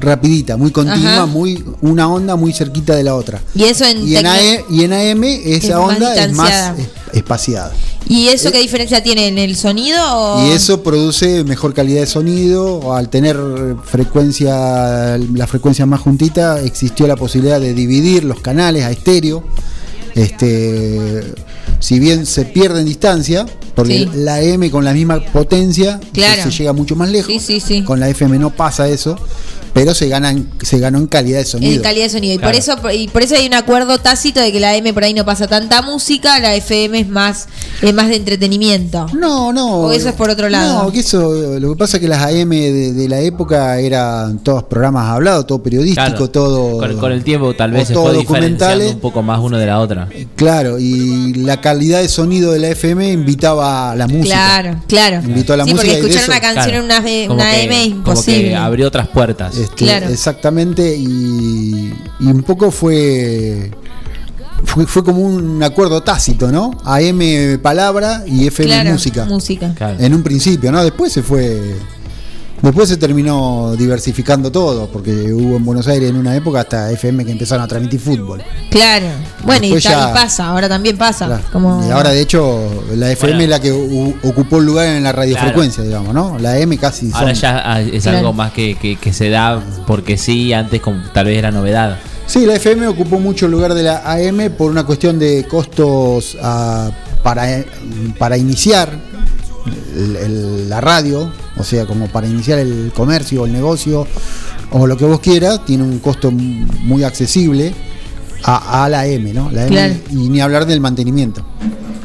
rapidita, muy continua, Ajá. muy una onda muy cerquita de la otra. Y eso en, Y en, tecno- AE y en AM esa Es más onda es más espaciada. ¿Y eso qué diferencia tiene en el sonido? o- Y eso produce mejor calidad de sonido. Al tener frecuencia, la frecuencia más juntita, existió la posibilidad de dividir los canales a estéreo. Este, si bien se pierde en distancia, porque Sí. la M con la misma potencia Claro. se llega mucho más lejos. Sí, sí, sí. Con la FM no pasa eso, pero se ganan, se ganó en calidad de sonido. En calidad de sonido. Y por eso, y por eso hay un acuerdo tácito de que la M por ahí no pasa tanta música, la FM es más, es más de entretenimiento. No, no. O eso es por otro lado. No, que eso, lo que pasa es que las AM de, de la época eran todos programas hablados, todo periodístico, Claro. todo. Con, con el tiempo tal vez se todo fue documentales. un poco más uno de la otra. Claro, y la calidad de sonido de la FM invitaba a la música. Claro, claro. Invitó a la sí, música porque escuchar una canción Claro. en una, Como una que- M es Como imposible. que abrió otras puertas. Este, Claro. Exactamente, y, y un poco fue, fue. Fue como un acuerdo tácito, ¿no? AM palabra y FM claro, música. música. Claro. En un principio, ¿no? Después se fue Después se terminó diversificando todo, porque hubo en Buenos Aires en una época hasta FM que empezaron a transmitir fútbol. Claro. Bueno, y, Después ya- y pasa, ahora también pasa. Claro. Como... Y ahora, de hecho, la FM Bueno. es la que u- ocupó el lugar en la radiofrecuencia, digamos, ¿no? La M casi Ahora son- ya ah, es Claro. algo más que, que- que se da porque sí, antes como tal vez era novedad. Sí, la FM ocupó mucho el lugar de la AM por una cuestión de costos ah, para, para iniciar la radio, o sea, como para iniciar el comercio, el negocio o lo que vos quieras, tiene un costo muy accesible a, a la M, ¿no? La M, Claro. Y ni hablar del mantenimiento.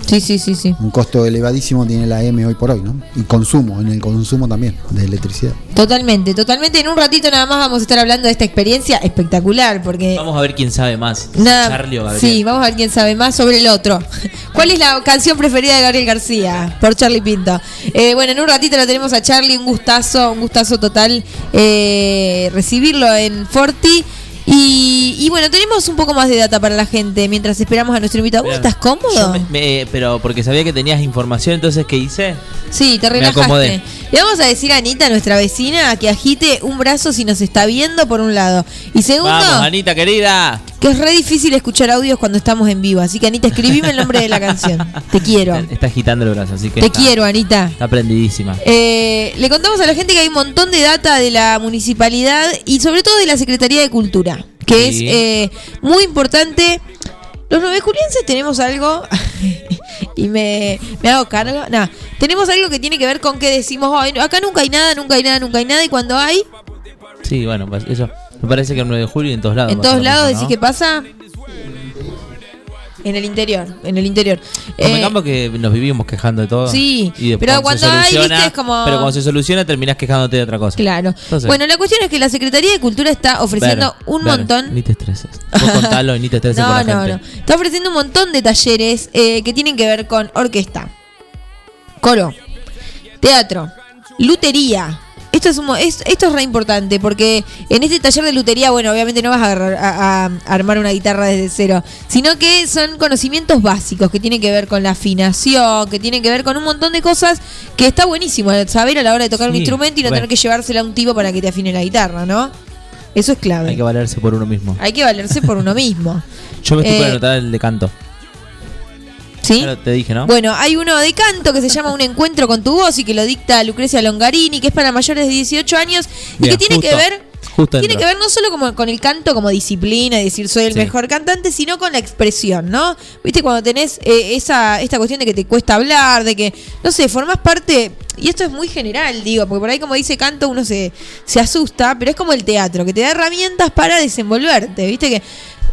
Sí, sí, sí, sí. Un costo elevadísimo tiene la M hoy por hoy, ¿no? Y consumo, en el consumo también de electricidad. Totalmente, totalmente. En un ratito nada más vamos a estar hablando de esta experiencia espectacular, porque Vamos a ver quién sabe más. Nada, Charlie o Gabriel. Sí, vamos a ver quién sabe más sobre el otro. ¿Cuál es la canción preferida de Gabriel García? Por Charlie Pinto. Eh, bueno, en un ratito lo tenemos a Charlie, un gustazo, un gustazo total eh, recibirlo en Forti. Y, y bueno, tenemos un poco más de data para la gente mientras esperamos a nuestro invitado. ¿Vos estás cómodo? Me- me- pero porque sabía que tenías información, entonces ¿qué hice? Sí, te Me relajaste. acomodé. Le vamos a decir a Anita, nuestra vecina, que agite un brazo si nos está viendo, por un lado. Y segundo, Vamos, Anita querida. que es re difícil escuchar audios cuando estamos en vivo. Así que, Anita, escribime el nombre de la canción. Te quiero. Está agitando el brazo, así que Te está- quiero, Anita. Está prendidísima. Eh, le contamos a la gente que hay un montón de data de la municipalidad y sobre todo de la Secretaría de Cultura, que Sí. es eh, muy importante. Los nueve julienses tenemos algo y me, me hago cargo. No, tenemos algo que tiene que ver con que decimos, "Ay, acá nunca hay nada, nunca hay nada, nunca hay nada y cuando hay, Sí, bueno, pues eso. Me parece que el 9 de julio y en todos lados. en todos lados mismo, decís ¿no? que pasa. En el interior, en el interior. Eh, que nos vivimos quejando de todo. Sí, y pero cuando, hay, viste, es como- Pero cuando se soluciona terminás quejándote de otra cosa. Claro. Entonces, bueno, la cuestión es que la Secretaría de Cultura está ofreciendo ver, un ver, montón Ni te estreses. Vos contalo y ni te estreses por No, la no, gente. no. Está ofreciendo un montón de talleres eh, que tienen que ver con orquesta, coro, teatro, lutería. Esto es, un es- esto es re importante porque en este taller de lutería, bueno, obviamente no vas a, a- a armar una guitarra desde cero, sino que son conocimientos básicos que tienen que ver con la afinación, que tienen que ver con un montón de cosas que está buenísimo saber a la hora de tocar un instrumento y no tener que llevársela a un tipo para que te afine la guitarra, ¿no? Eso es clave. Hay que valerse por uno mismo. Hay que valerse por uno mismo. Yo me estoy Eh, anotar el de canto. ¿Sí? Lo- te dije, ¿no? Bueno, hay uno de canto que se llama Un encuentro con tu voz y que lo dicta Lucrecia Longarini, que es para mayores de 18 años y Bien, que tiene que ver justo tiene que ver no solo como con el canto como disciplina y decir soy el Sí. mejor cantante, sino con la expresión, ¿no? Viste cuando tenés eh, esa esta cuestión de que te cuesta hablar, de que no sé, formás parte y esto es muy general, digo, porque por ahí como dice canto uno se se asusta, pero es como el teatro, que te da herramientas para desenvolverte, ¿viste que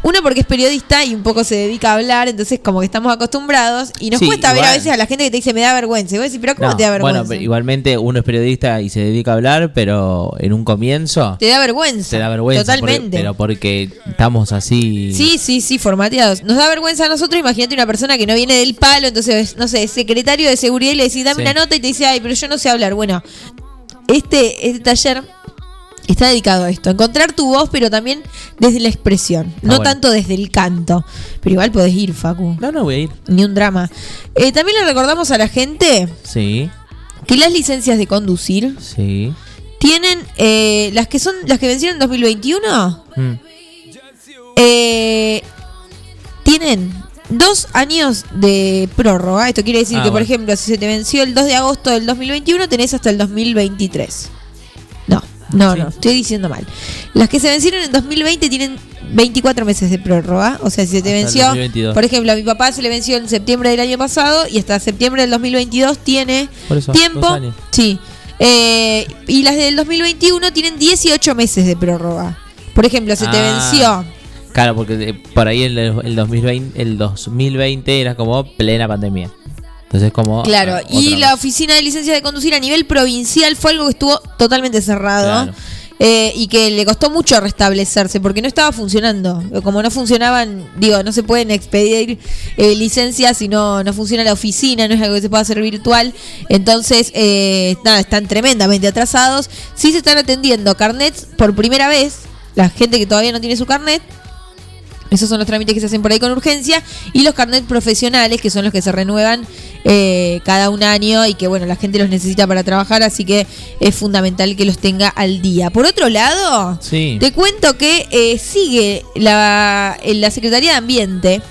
uno porque es periodista y un poco se dedica a hablar, entonces como que estamos acostumbrados y nos Sí, cuesta ver a veces a la gente que te dice me da vergüenza. Y vos decís, pero ¿cómo No, te da vergüenza? Bueno, pero igualmente uno es periodista y se dedica a hablar, pero en un comienzo te da vergüenza. te da vergüenza. porque- Totalmente. pero porque estamos así. Sí, sí, sí, formateados. Nos da vergüenza a nosotros, imagínate una persona que no viene del palo, entonces, no sé, secretario de seguridad y le decís, dame Sí. una nota y te dice, ay, pero yo no sé hablar. Bueno, este, este taller está dedicado a esto, encontrar tu voz, pero también desde la expresión, no bueno. tanto desde el canto. Pero igual podés ir, Facu. No, no voy a ir. Ni un drama. Eh, también le recordamos a la gente Sí, que las licencias de conducir sí. tienen, eh, las que son, las que vencieron en 2021, Mm. eh, tienen dos años de prórroga. Esto quiere decir Ah, que, por ejemplo, si se te venció el 2 de agosto del 2021, tenés hasta el 2023. No, no, no, estoy diciendo mal. Las que se vencieron en 2020 tienen 24 meses de prórroga. O sea, si se te Hasta venció, 2022. por ejemplo, a mi papá se le venció en septiembre del año pasado y hasta septiembre del 2022 tiene Por eso, tiempo. dos años. Sí. Eh, y las del 2021 tienen 18 meses de prórroga. Por ejemplo, se te Ah. venció. Claro, porque por ahí el, el 2020, el 2020 era como plena pandemia. Entonces como... Claro, ah, y la oficina de licencias de conducir a nivel provincial fue algo que estuvo totalmente cerrado. Claro. eh, y que le costó mucho restablecerse porque no estaba funcionando. Como no funcionaban, digo, no se pueden expedir eh, licencias si no, no funciona la oficina, no es algo que se pueda hacer virtual. Entonces, eh, nada, están tremendamente atrasados. Sí se están atendiendo carnets por primera vez, la gente que todavía no tiene su carnet. Esos son los trámites que se hacen por ahí con urgencia. Y los carnets profesionales, que son los que se renuevan eh, cada un año y que bueno, la gente los necesita para trabajar, así que es fundamental que los tenga al día. Por otro lado, Sí. te cuento que eh, sigue la, en la Secretaría de Ambiente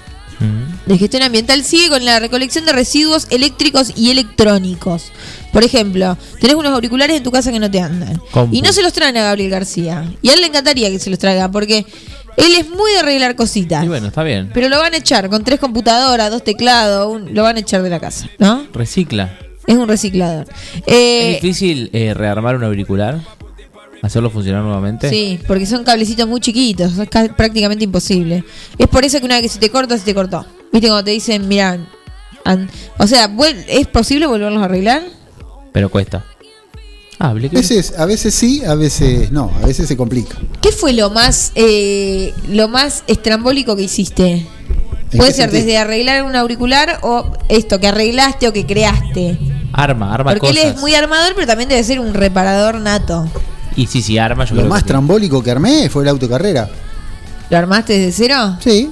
de Gestión Ambiental sigue con la recolección de residuos eléctricos y electrónicos. Por ejemplo, tenés unos auriculares en tu casa que no te andan. Compu. Y no se los traen a Gabriel García. Y a él le encantaría que se los traiga porque él es muy de arreglar cositas. Y bueno, está bien. Pero lo van a echar con tres computadoras, dos teclados, un- lo van a echar de la casa, ¿no? Recicla. Es un reciclador. ¿Es Eh, difícil eh, rearmar un auricular? ¿Hacerlo funcionar nuevamente? Sí, porque son cablecitos muy chiquitos, es ca- prácticamente imposible. Es por eso que una vez que se te corta, se te cortó. Viste cuando te dicen, mira, an- o sea, ¿es posible volverlos a arreglar? Pero cuesta. Ah, A veces, a veces sí, a veces no, a veces se complica. ¿Qué fue lo más eh, lo más estrambólico que hiciste? ¿En Puede ser sentido? desde arreglar un auricular o esto que arreglaste o que creaste. Arma, arma Porque cosas. él es muy armador, pero también debe ser un reparador nato. Y sí, sí, arma yo Lo creo más que sí. trambólico que armé fue el autocarrera. ¿Lo armaste desde cero? Sí.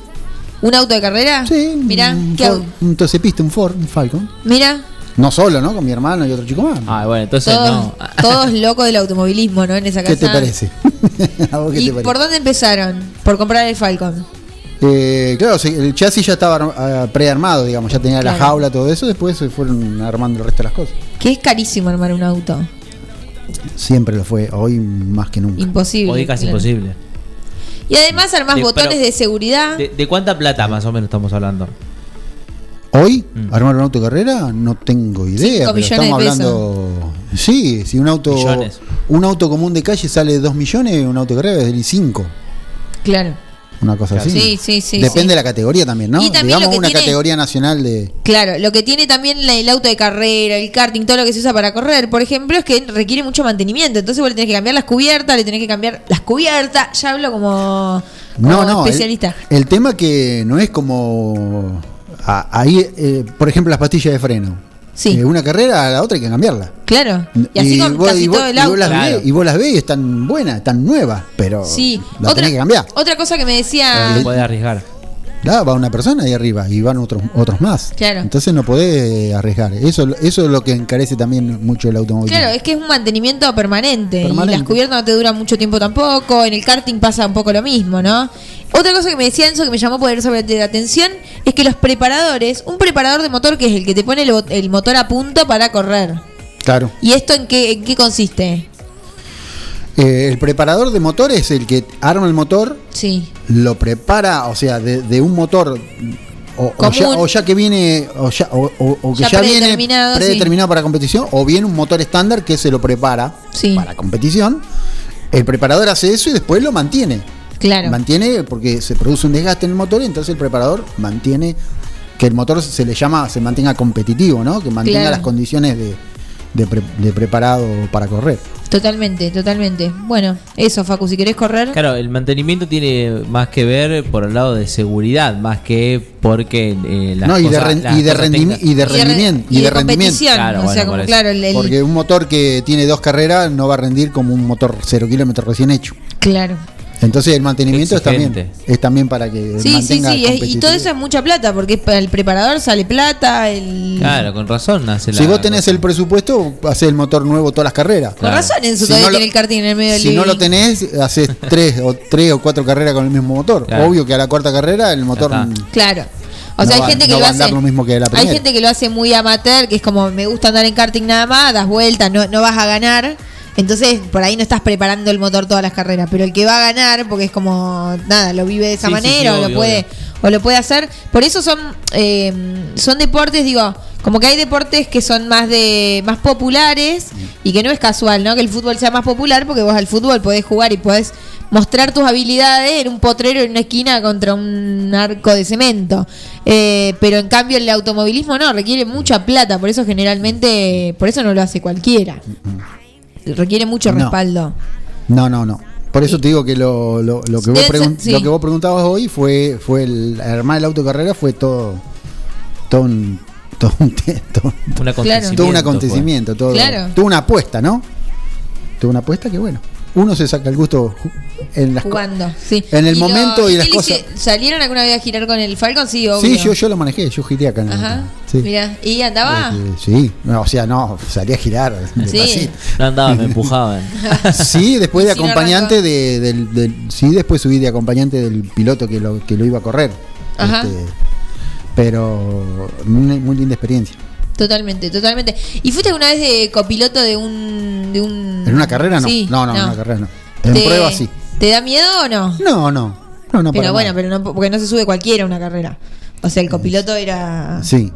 ¿Un auto de carrera? Sí. Mira, Un, ¿qué Ford, au- un Tocepista, un Ford, un Falcon. Mira, No solo, ¿no? Con mi hermano y otro chico más. Ah, bueno, entonces todos, no. todos locos del automovilismo, ¿no? En esa casa. ¿Qué te parece? ¿A vos qué ¿Y te parece? por dónde empezaron? Por comprar el Falcon. Eh, claro, el chasis ya estaba ah, prearmado, digamos, ya tenía la jaula, todo eso, después se fueron armando el resto de las cosas. Que es carísimo armar un auto. Siempre lo fue, hoy más que nunca. Imposible. Hoy casi claro. imposible. Y además armás Sí, botones pero- de seguridad. ¿De, de cuánta plata más o menos estamos hablando? Hoy, Mm. armar un auto de carrera, no tengo idea. Pero estamos pesos. hablando. Sí, si un auto. Millones. Un auto común de calle sale 2 millones, un auto de carrera es de 5. Claro. Una cosa Claro. así. Sí, sí, sí, Depende sí. de la categoría también, ¿no? Y también Digamos una tiene- categoría nacional de. Claro, lo que tiene también la- el auto de carrera, el karting, todo lo que se usa para correr, por ejemplo, es que requiere mucho mantenimiento. Entonces vos le tenés que cambiar las cubiertas, le tenés que cambiar las cubiertas. Ya hablo como, como No, no. el- especialista. El, tema que no es como. Ahí, eh, por ejemplo, las pastillas de freno. Sí. Eh, una carrera a la otra hay que cambiarla. Claro. Y así con vos- casi y vos- todo el y vos las Claro. ves, y vos las ves y están buenas, están nuevas, pero Sí. la Otra, tenés que cambiar. otra cosa que me decía. No puede arriesgar. Claro, va una persona ahí arriba y van otros otros más. Claro. Entonces no podés arriesgar. Eso, eso es lo que encarece también mucho el automóvil. Claro, es que es un mantenimiento permanente, Permanente. y las cubiertas no te duran mucho tiempo tampoco. En el karting pasa un poco lo mismo, ¿no? Otra cosa que me decía Enzo que me llamó poder sobre la atención es que los preparadores, un preparador de motor que es el que te pone el, motor a punto para correr. Claro. ¿Y esto en qué, en qué consiste? Eh, el preparador de motor es el que arma el motor, Sí. lo prepara, o sea, de, de un motor o, ya, o ya que viene, o, ya, o, que Ya ya, viene predeterminado, para competición, o bien un motor estándar que se lo prepara Sí. para competición. El preparador hace eso y después lo mantiene. Claro. Mantiene porque se produce un desgaste en el motor y entonces el preparador mantiene que el motor se le llama, se mantenga competitivo, ¿no? Que mantenga Claro. las condiciones de, de pre- de preparado para correr. Totalmente, totalmente. Bueno, eso, Facu, si querés correr. Claro, el mantenimiento tiene más que ver por el lado de seguridad, más que porque eh, las no, y de, cosas- ren- las y de, cosas técnicas- y de Y de rendimiento. y de rendimiento. Claro, o bueno, sea, por como eso. claro, el, el- Porque un motor que tiene dos carreras no va a rendir como un motor cero kilómetros recién hecho. claro. Entonces el mantenimiento es también, es también para que Sí, sí, mantenga sí, es- y todo eso es mucha plata, porque para el preparador sale plata, el... Claro, con razón hace la Si vos tenés el presupuesto, haces el motor nuevo todas las carreras. Con razón Enzo Si todavía no lo- tiene el karting en el medio del Si no lo tenés, haces tres o tres o cuatro carreras con el mismo motor. Claro. Obvio que a la cuarta carrera el motor Claro. O No sea, va- hay gente que no lo va a hace. lo mismo que la hay gente que lo hace muy amateur, que es como me gusta andar en karting nada más, das vueltas, no, no vas a ganar. Entonces, por ahí no estás preparando el motor todas las carreras. Pero el que va a ganar, porque es como, nada, lo vive de esa Sí, manera, sí, o, lo puede, obvio. o lo puede hacer. Por eso son, eh, son deportes, digo, como que hay deportes que son más de más populares y que no es casual, ¿no? Que el fútbol sea más popular porque vos al fútbol podés jugar y podés mostrar tus habilidades en un potrero en una esquina contra un arco de cemento. Eh, pero en cambio el automovilismo no, requiere mucha plata, por eso generalmente, por eso no lo hace cualquiera. Requiere mucho No. respaldo. No, no, no. Por eso te digo que lo, lo, lo que, vos Sí, pregun- sí. lo que vos preguntabas hoy fue, fue el armar el auto de carrera fue todo, todo un, todo un, todo- Un acontecimiento. todo un acontecimiento, todo, Claro. toda una apuesta, ¿no? Toda una apuesta que bueno. Uno se saca el gusto en las Jugando, sí. En el momento y las cosas- ¿Salieron alguna vez a girar con el Falcon? Sí, obvio. Sí, yo, yo lo manejé, yo giré acá en el- Ajá. Sí. Mira, ¿y andaba? Eh, sí, no, o sea, no, salí a girar. despacito. No andaba, me empujaban. Sí, después de Sí, no acompañante de, del, del- Sí, después subí de acompañante del piloto que lo, que lo iba a correr. Ajá. Este, pero muy, muy linda experiencia. Totalmente, totalmente. ¿Y fuiste alguna vez de copiloto de un. De un... ¿En una carrera no? Sí, no, no, en una carrera no. En ¿Te- prueba sí. ¿Te da miedo o no? No, no. No, no, pero bueno, nada. pero no, porque no se sube cualquiera a una carrera. O sea, el copiloto era. Sí.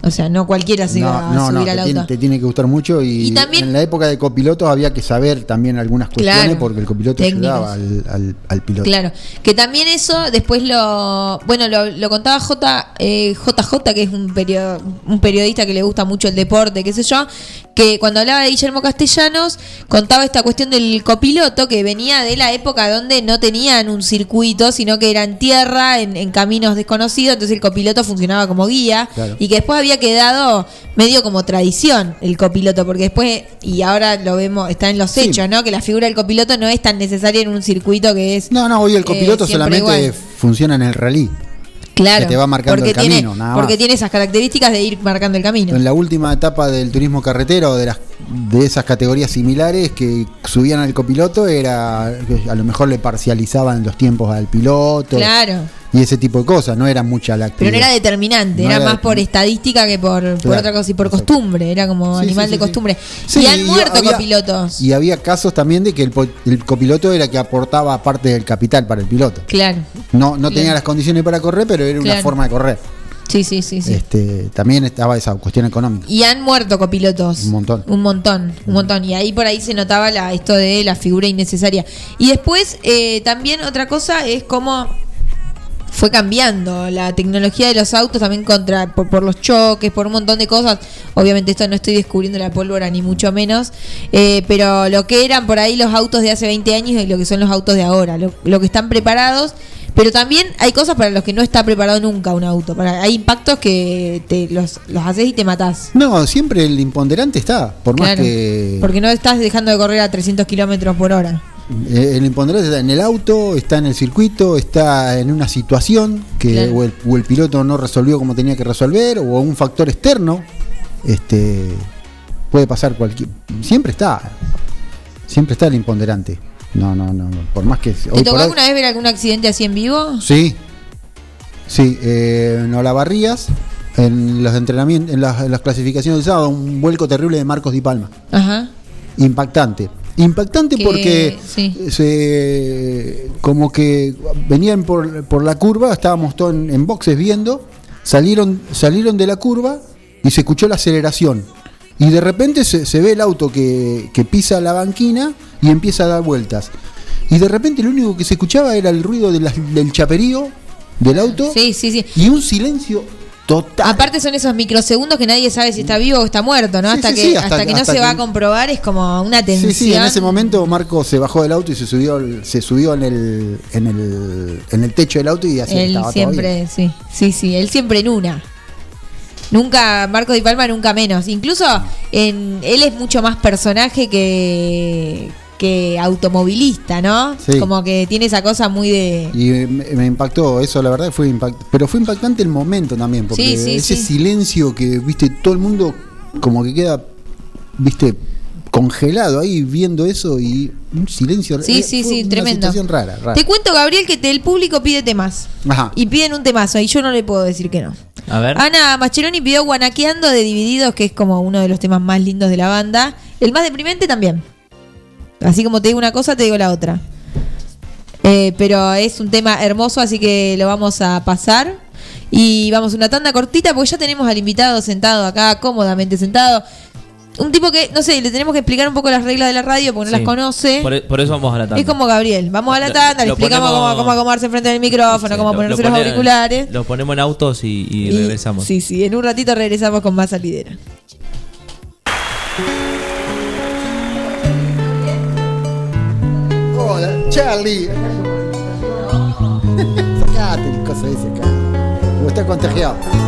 O sea, no cualquiera se iba No, a no, subir no, al te auto. tiene, te tiene que gustar mucho y, Y también- en la época de copilotos había que saber también algunas cuestiones Claro, porque el copiloto ayudaba al, al- al piloto. Claro, que también eso después lo, bueno, lo, lo contaba J, eh, JJ, que es un, perio- un periodista que le gusta mucho el deporte, qué sé yo, que cuando hablaba de Guillermo Castellanos contaba esta cuestión del copiloto que venía de la época donde no tenían un circuito, sino que era en tierra, en, en caminos desconocidos, entonces el copiloto funcionaba como guía Claro. y que después había quedado medio como tradición el copiloto, porque después, y ahora lo vemos, está en los Sí. hechos, ¿no? Que la figura del copiloto no es tan necesaria en un circuito que es... No, no, hoy el eh, copiloto solamente igual. funciona en el rally. Claro, que te va marcando porque el camino, tiene, nada Porque más. tiene esas características de ir marcando el camino. En la última etapa del turismo carretero de las de esas categorías similares que subían al copiloto era a lo mejor le parcializaban los tiempos al piloto Claro, y ese tipo de cosas, no era mucha la pero actividad. no era determinante, No era, era más por estadística que por, otra cosa y por costumbre, era como Sí, animal sí, de sí, costumbre. Y han muerto había- copilotos. Y había casos también de que el, copiloto era que aportaba parte del capital para el piloto. Claro, No, no tenía Claro. las condiciones para correr, pero era una forma de correr. sí, sí, sí, sí. Este, también estaba esa cuestión económica. Y han muerto copilotos. Un montón. Un montón, un montón. Y ahí por ahí se notaba la, esto de la figura innecesaria. Y después, eh, también otra cosa es cómo fue cambiando la tecnología de los autos también contra por, por los choques, por un montón de cosas. Obviamente esto no estoy descubriendo la pólvora ni mucho menos, eh, pero lo que eran por ahí los autos de hace 20 años y lo que son los autos de ahora, lo, lo que están preparados. Pero también hay cosas para los que no está preparado nunca un auto. Para, hay impactos que te los, los haces y te matás. No, siempre el imponderante está, por más Claro, que Porque no estás dejando de correr a 300 kilómetros por hora. Eh, el imponderante está en el auto, está en el circuito, está en una situación que Claro. o, el, o el piloto no resolvió como tenía que resolver o un factor externo, este puede pasar cualquier, siempre está, siempre está el imponderante. No, no, no, por más que ¿Te tocó alguna vez ver algún accidente así en vivo? Sí, sí, eh, en Olavarrías, en los entrenamientos, en las, en las clasificaciones del sábado, un vuelco terrible de Marcos Di Palma. Ajá. Impactante. Impactante Que- porque sí. se como que venían por, por la curva, estábamos todos en, en boxes viendo, salieron, salieron de la curva y se escuchó la aceleración. Y de repente se, se ve el auto que, que pisa la banquina y empieza a dar vueltas. Y de repente lo único que se escuchaba era el ruido de del chaperío del auto Sí, sí, sí. y un silencio total. Aparte son esos microsegundos que nadie sabe si está vivo o está muerto, ¿no? Sí, hasta, sí, que, sí, hasta, hasta- que no se va a comprobar es como una tensión. Sí, sí, en ese momento Marco se bajó del auto y se subió se subió en el, en el en el techo del auto y así Él estaba todo bien. siempre, sí, sí, sí, él siempre en una. Nunca, Marcos Di Palma nunca menos. Incluso en, él es mucho más personaje que, que automovilista, ¿no? Sí. Como que tiene esa cosa muy de... Y me, me impactó, eso la verdad fue impact pero fue impactante el momento también, porque Sí, sí, ese sí. silencio que, viste, todo el mundo como que queda, viste, congelado ahí viendo eso y un silencio Sí, eh, sí, fue sí, una tremendo. situación rara, rara. Te cuento, Gabriel, que te- el público pide temas. Ajá. Y piden un temazo, y yo no le puedo decir que no. A ver. Ana Mascheroni pidió Guanaqueando de Divididos, que es como uno de los temas más lindos de la banda. El más deprimente también. Así como te digo una cosa, te digo la otra. Eh, pero es un tema hermoso, así que lo vamos a pasar. Y vamos a una tanda cortita, porque ya tenemos al invitado sentado acá, cómodamente sentado. Un tipo que, no sé, le tenemos que explicar un poco las reglas de la radio, porque no Sí. las conoce. Por, e- por eso vamos a la tanda. Es como Gabriel. Vamos a la Lo- tanda, le explicamos ponemos- cómo, cómo acomodarse frente al micrófono, cómo Lo- ponerse lo los auriculares. Lo ponemos en autos y, y Y- regresamos. Sí, sí, en un ratito regresamos con más salidera. Charlie. Sacate el coso ese acá. Como está contagiado.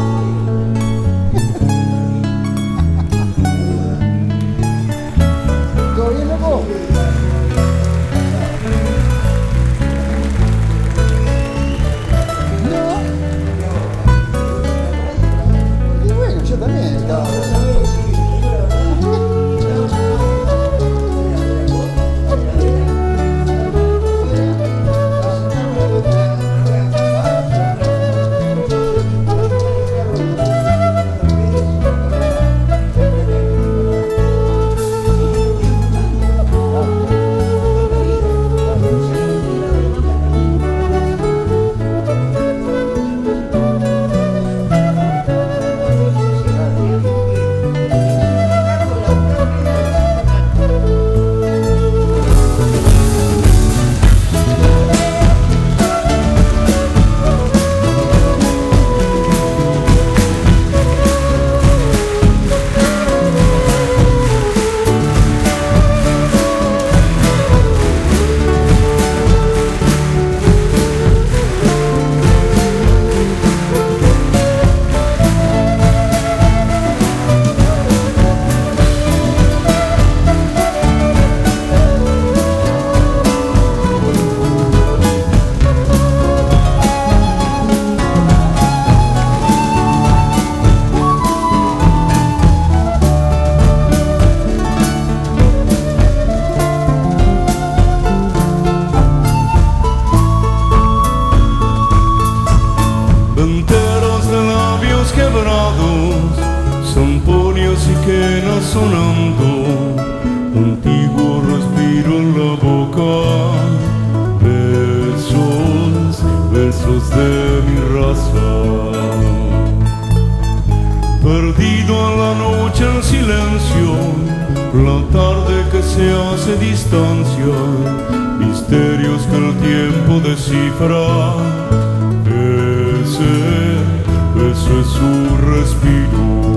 perdido en la noche en silencio, la tarde que se hace distancia, misterios que el tiempo descifra. Ese, ese es su respiro.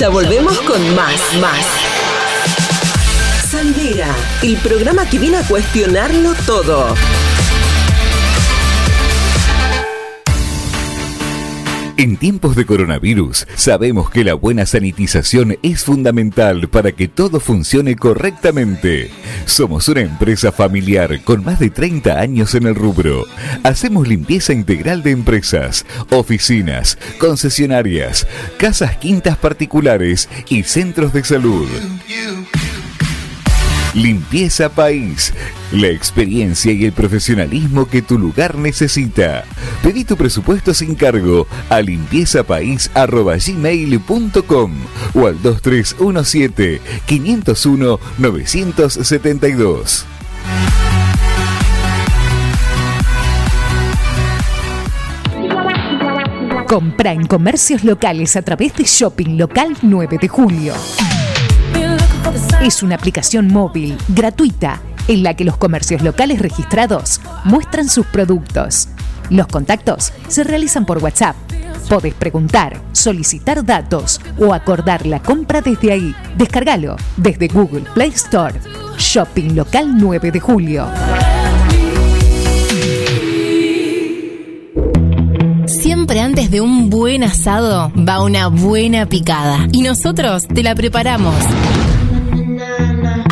Ya volvemos con más, más. Sandera, el programa que viene a cuestionarlo todo. En tiempos de coronavirus, sabemos que la buena sanitización es fundamental para que todo funcione correctamente. Somos una empresa familiar con más de 30 años en el rubro. Hacemos limpieza integral de empresas, oficinas, concesionarias, casas quintas particulares y centros de salud. Limpieza País. La experiencia y el profesionalismo que tu lugar necesita. Pedí tu presupuesto sin cargo a limpiezapais.gmail.com o al 2317 501 972. Compra en comercios locales a través de Shopping Local 9 de Julio. Es una aplicación móvil gratuita en la que los comercios locales registrados muestran sus productos. Los contactos se realizan por WhatsApp. Podés preguntar, solicitar datos o acordar la compra desde ahí. Descárgalo desde Google Play Store. Shopping Local 9 de Julio. Siempre antes de un buen asado va una buena picada. Y nosotros te la preparamos.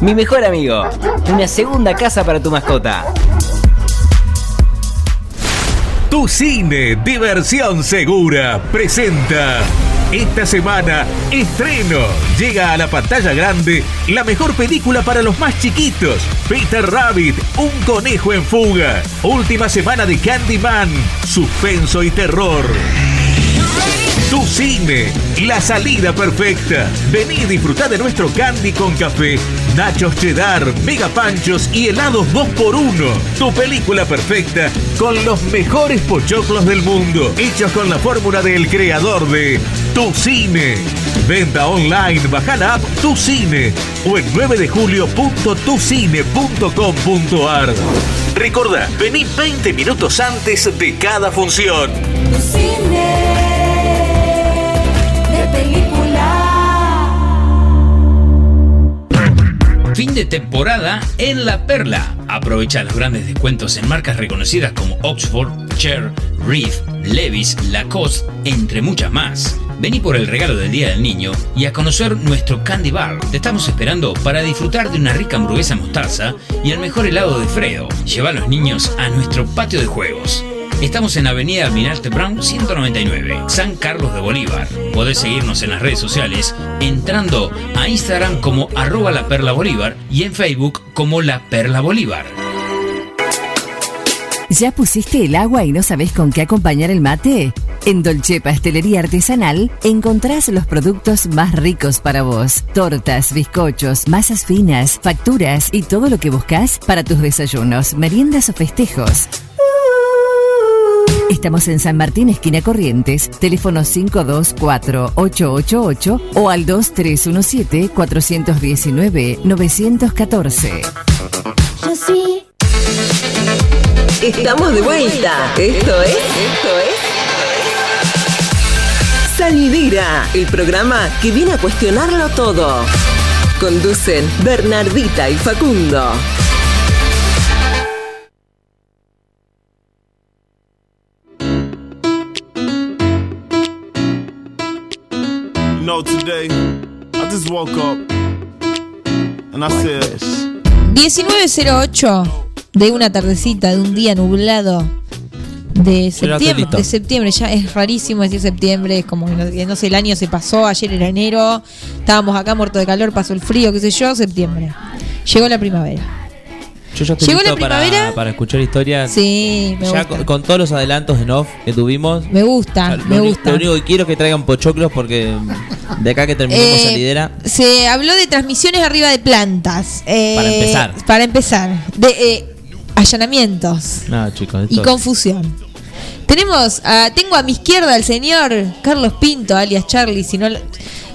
Mi mejor amigo, una segunda casa para tu mascota. Tu cine, diversión segura, presenta. Esta semana, estreno. Llega a la pantalla grande la mejor película para los más chiquitos. Peter Rabbit, un conejo en fuga. Última semana de Candyman, suspenso y terror. Tu cine, la salida perfecta. Vení y disfrutá de nuestro candy con café, nachos cheddar, mega panchos y helados 2x1. Tu película perfecta con los mejores pochoclos del mundo, hechos con la fórmula del creador de Tu Cine. Venta online, baja la app Tu Cine o en 9 de julio.tucine.com.ar. Recordá, vení 20 minutos antes de cada función. de Fin de temporada en La Perla. Aprovecha los grandes descuentos en marcas reconocidas como Oxford, Cher, Reef, Levis, Lacoste, entre muchas más. Vení por el regalo del Día del Niño y a conocer nuestro Candy Bar. Te estamos esperando para disfrutar de una rica hamburguesa mostaza y el mejor helado de Fredo. Lleva a los niños a nuestro patio de juegos. Estamos en Avenida Almirante Brown 199, San Carlos de Bolívar. Podés seguirnos en las redes sociales entrando a Instagram como arroba la perla bolívar y en Facebook como la perla bolívar. ¿Ya pusiste el agua y no sabes con qué acompañar el mate? En Dolce Pastelería Artesanal encontrás los productos más ricos para vos. Tortas, bizcochos, masas finas, facturas y todo lo que buscas para tus desayunos, meriendas o festejos. Estamos en San Martín, esquina Corrientes, teléfono 524-888 o al 2317-419-914. Yo sí. Estamos de vuelta. Esto es. Esto es. Salidera, el programa que viene a cuestionarlo todo. Conducen Bernardita y Facundo. Today, I just woke up and I said, 1908 de una tardecita de un día nublado de septiembre, de septiembre, ya es rarísimo decir septiembre, es como que no, que no sé, el año se pasó, ayer era enero, estábamos acá muertos de calor, pasó el frío, qué sé yo, septiembre. Llegó la primavera. Yo ya estoy ¿Llegó la listo primavera? para escuchar historias. Sí, me ya gusta. con, con todos los adelantos en off que tuvimos. Me gusta, me gusta. lo único que quiero es que traigan pochoclos porque de acá que terminemos Eh, se lidera. Se habló de transmisiones arriba de plantas. eh, Para empezar. Para empezar. De eh, allanamientos No, chicos. y confusión. Tenemos, a- tengo a mi izquierda al señor Carlos Pinto, alias Charlie. Si no, lo-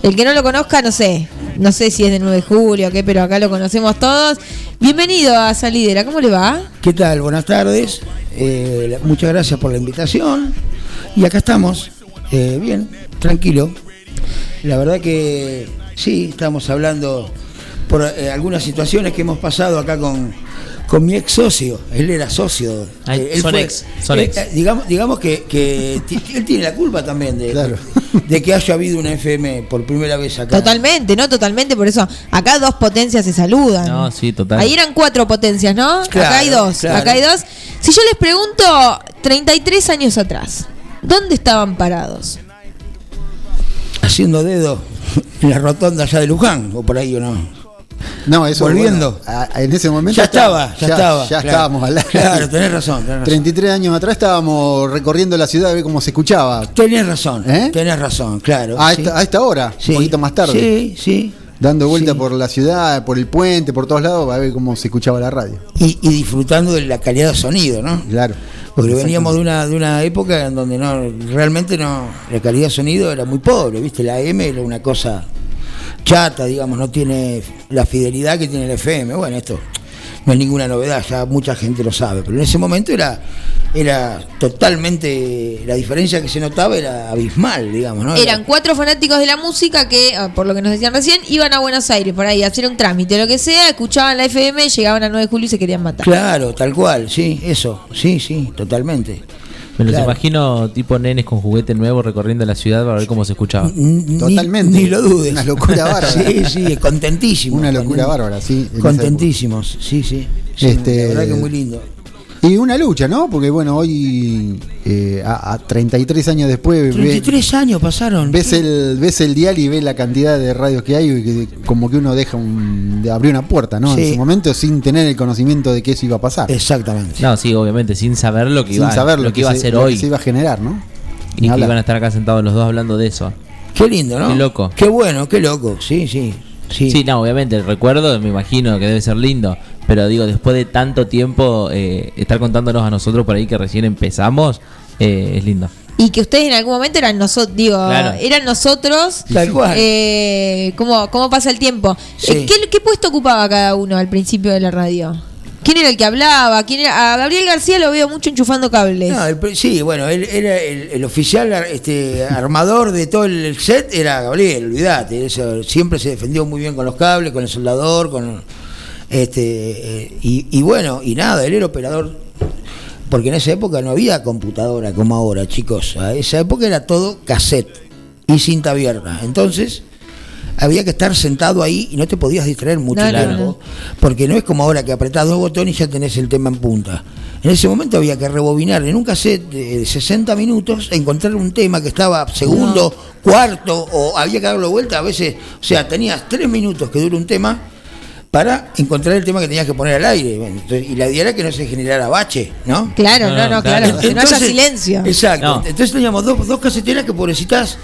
el que no lo conozca, no sé. No sé si es del 9 de julio o qué, pero acá lo conocemos todos. Bienvenido a Salidera, ¿cómo le va? ¿Qué tal? Buenas tardes. Eh, muchas gracias por la invitación. Y acá estamos. Eh, bien, tranquilo. La verdad que sí, estamos hablando por eh, algunas situaciones que hemos pasado acá con, con mi ex socio. Él era socio. Ay, Eh, él son ex, son ex. eh, digamos, digamos que, él tiene la culpa también de, de que haya habido una FM por primera vez acá. Totalmente, ¿no? Totalmente, por eso acá dos potencias se saludan. No, sí, total. Ahí eran cuatro potencias, ¿no? Claro, acá hay dos, claro. acá hay dos. Si yo les pregunto, 33 años atrás, ¿dónde estaban parados? Haciendo dedo en la rotonda allá de Luján, o por ahí o no. No, eso Volviendo. bueno, a- en ese momento Ya estaba, ya estaba, Ya claro. estábamos al aire. Claro, tenés razón, tenés razón. 33 años atrás estábamos recorriendo la ciudad a ver cómo se escuchaba. Tenés razón, ¿Eh? tenés razón, claro. A sí. esta, a esta hora, Sí. un poquito más tarde. Sí, sí. Dando vuelta Sí. por la ciudad, por el puente, por todos lados, a ver cómo se escuchaba la radio. Y, y disfrutando de la calidad de sonido, ¿no? Claro. Porque veníamos de una, de una época en donde no realmente no la calidad de sonido era muy pobre, ¿viste? La M era una cosa chata, digamos, no tiene la fidelidad que tiene el FM. Bueno, esto no es ninguna novedad, ya mucha gente lo sabe, pero en ese momento era era totalmente la diferencia que se notaba era abismal, digamos, ¿no? Eran cuatro fanáticos de la música que, ah, por lo que nos decían recién, iban a Buenos Aires por ahí a hacer un trámite, lo que sea, escuchaban la FM, llegaban a 9 de julio y se querían matar. Claro, tal cual, sí, eso, sí, sí, totalmente. Me los Claro. imagino tipo nenes con juguete nuevo recorriendo la ciudad para ver cómo se escuchaba. Totalmente. Ni, lo dudes. Una locura bárbara. Sí, sí, contentísimos. Una locura bárbara, sí. Contentísimos, sí, sí. sí Este- La verdad que muy lindo. Y una lucha, ¿no? Porque bueno, hoy eh, a, a 33 años después ve- 33 años pasaron. ves el ves el dial y ves la cantidad de radios que hay y que como que uno deja un de abrir una puerta, ¿no? Sí. En ese momento sin tener el conocimiento de que eso iba a pasar. Exactamente. No, sí, obviamente, sin saber lo que sin iba, saber lo que iba a hacer lo que hoy. se iba a generar, ¿no? Y que iban a estar acá sentados los dos hablando de eso. Qué lindo, ¿no? Qué loco. Qué bueno, qué loco. Sí, sí. Sí. Sí, no, obviamente, el recuerdo me imagino que debe ser lindo. Pero digo, después de tanto tiempo, eh, estar contándonos a nosotros por ahí que recién empezamos, eh, es lindo. Y que ustedes en algún momento eran nosotros, digo, Claro. eran nosotros. Tal cual. Eh, ¿cómo, ¿Cómo pasa el tiempo? Sí. Eh, ¿qué, qué puesto ocupaba cada uno al principio de la radio? ¿Quién era el que hablaba? ¿Quién era? A Gabriel García lo veo mucho enchufando cables. No, el pre- sí, bueno, él era el, el oficial este, armador de todo el set, era Gabriel, olvídate. eso, siempre se defendió muy bien con los cables, con el soldador, con este eh, y, y bueno, y nada, él era operador, porque en esa época no había computadora como ahora, chicos. A esa época era todo cassette y cinta abierta. Entonces, había que estar sentado ahí y no te podías distraer mucho No, no. Porque no es como ahora que apretás dos botones y ya tenés el tema en punta. En ese momento había que rebobinar en un cassette de 60 minutos, encontrar un tema que estaba segundo, cuarto, o había que darlo vuelta a veces. O sea, tenías tres minutos que dura un tema para encontrar el tema que tenías que poner al aire. Bueno, entonces, y la idea era que no se generara bache, ¿no? Claro, no, no, claro. Que no haya silencio. Exacto. No. Entonces teníamos dos, dos caseteras que pobrecitas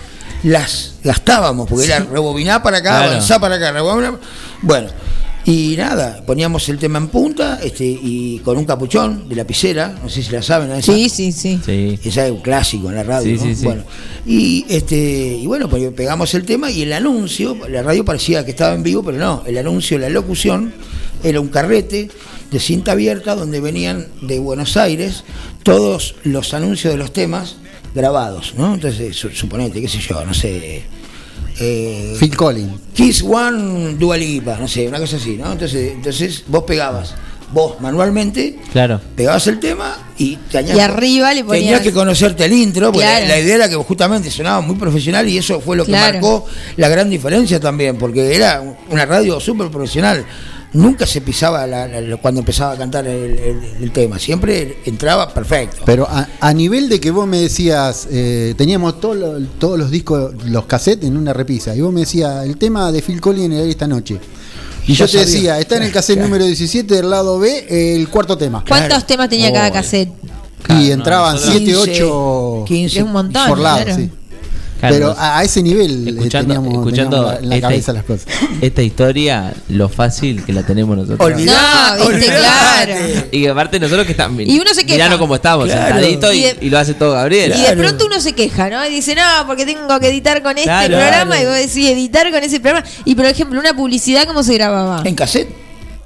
las gastábamos, porque era rebobinar para acá, Claro. avanzar para acá, rebobinar. Bueno, y nada, poníamos el tema en punta este y con un capuchón de lapicera, no sé si la saben. ¿no? Esa, Sí, sí, sí. Sí. esa es un clásico en la radio. Sí, ¿no? sí, sí. Bueno, y, este, y bueno, pues pegamos el tema y el anuncio, la radio parecía que estaba en vivo, pero no, el anuncio, la locución, era un carrete de cinta abierta donde venían de Buenos Aires todos los anuncios de los temas grabados, ¿no? Entonces, su- suponete, qué sé yo, no sé. Eh, Phil Collins. Kiss One Dua Lipa, no sé, una cosa así, ¿no? Entonces, entonces vos pegabas, vos manualmente, Claro. pegabas el tema y tenías, Y arriba le ponías- tenías que conocerte el intro, porque Claro. la, la idea era que justamente sonaba muy profesional y eso fue lo que Claro. marcó la gran diferencia también, porque era una radio súper profesional. Nunca se pisaba la- la- cuando empezaba a cantar el, el- el tema, siempre entraba perfecto. Pero a, a nivel de que vos me decías, eh, teníamos todo lo- todos los discos, los cassettes en una repisa, y vos me decías, el tema de Phil Collins en el aire esta noche. Y Ya yo te sabía. decía, está en el cassette Claro. número 17 del lado B, el cuarto tema. ¿Cuántos temas tenía cada cassette? Y entraban nosotros- 7, 8 Es un montón. por lado, claro. sí. Claro, Pero a, a ese nivel escuchando, teníamos, escuchando teníamos la- en la esta, cabeza las cosas. esta historia, lo fácil que la tenemos nosotros. Olvidá, No, viste, claro. Y aparte nosotros que estamos Y uno se queja. mirando cómo estamos, Claro. sentadito y, Y de- y lo hace todo Gabriel. Y de pronto uno se queja, ¿no? Y dice, no, porque tengo que editar con este Claro. programa. Y vos decís, editar con ese programa. Y por ejemplo, una publicidad, ¿cómo se grababa? En cassette.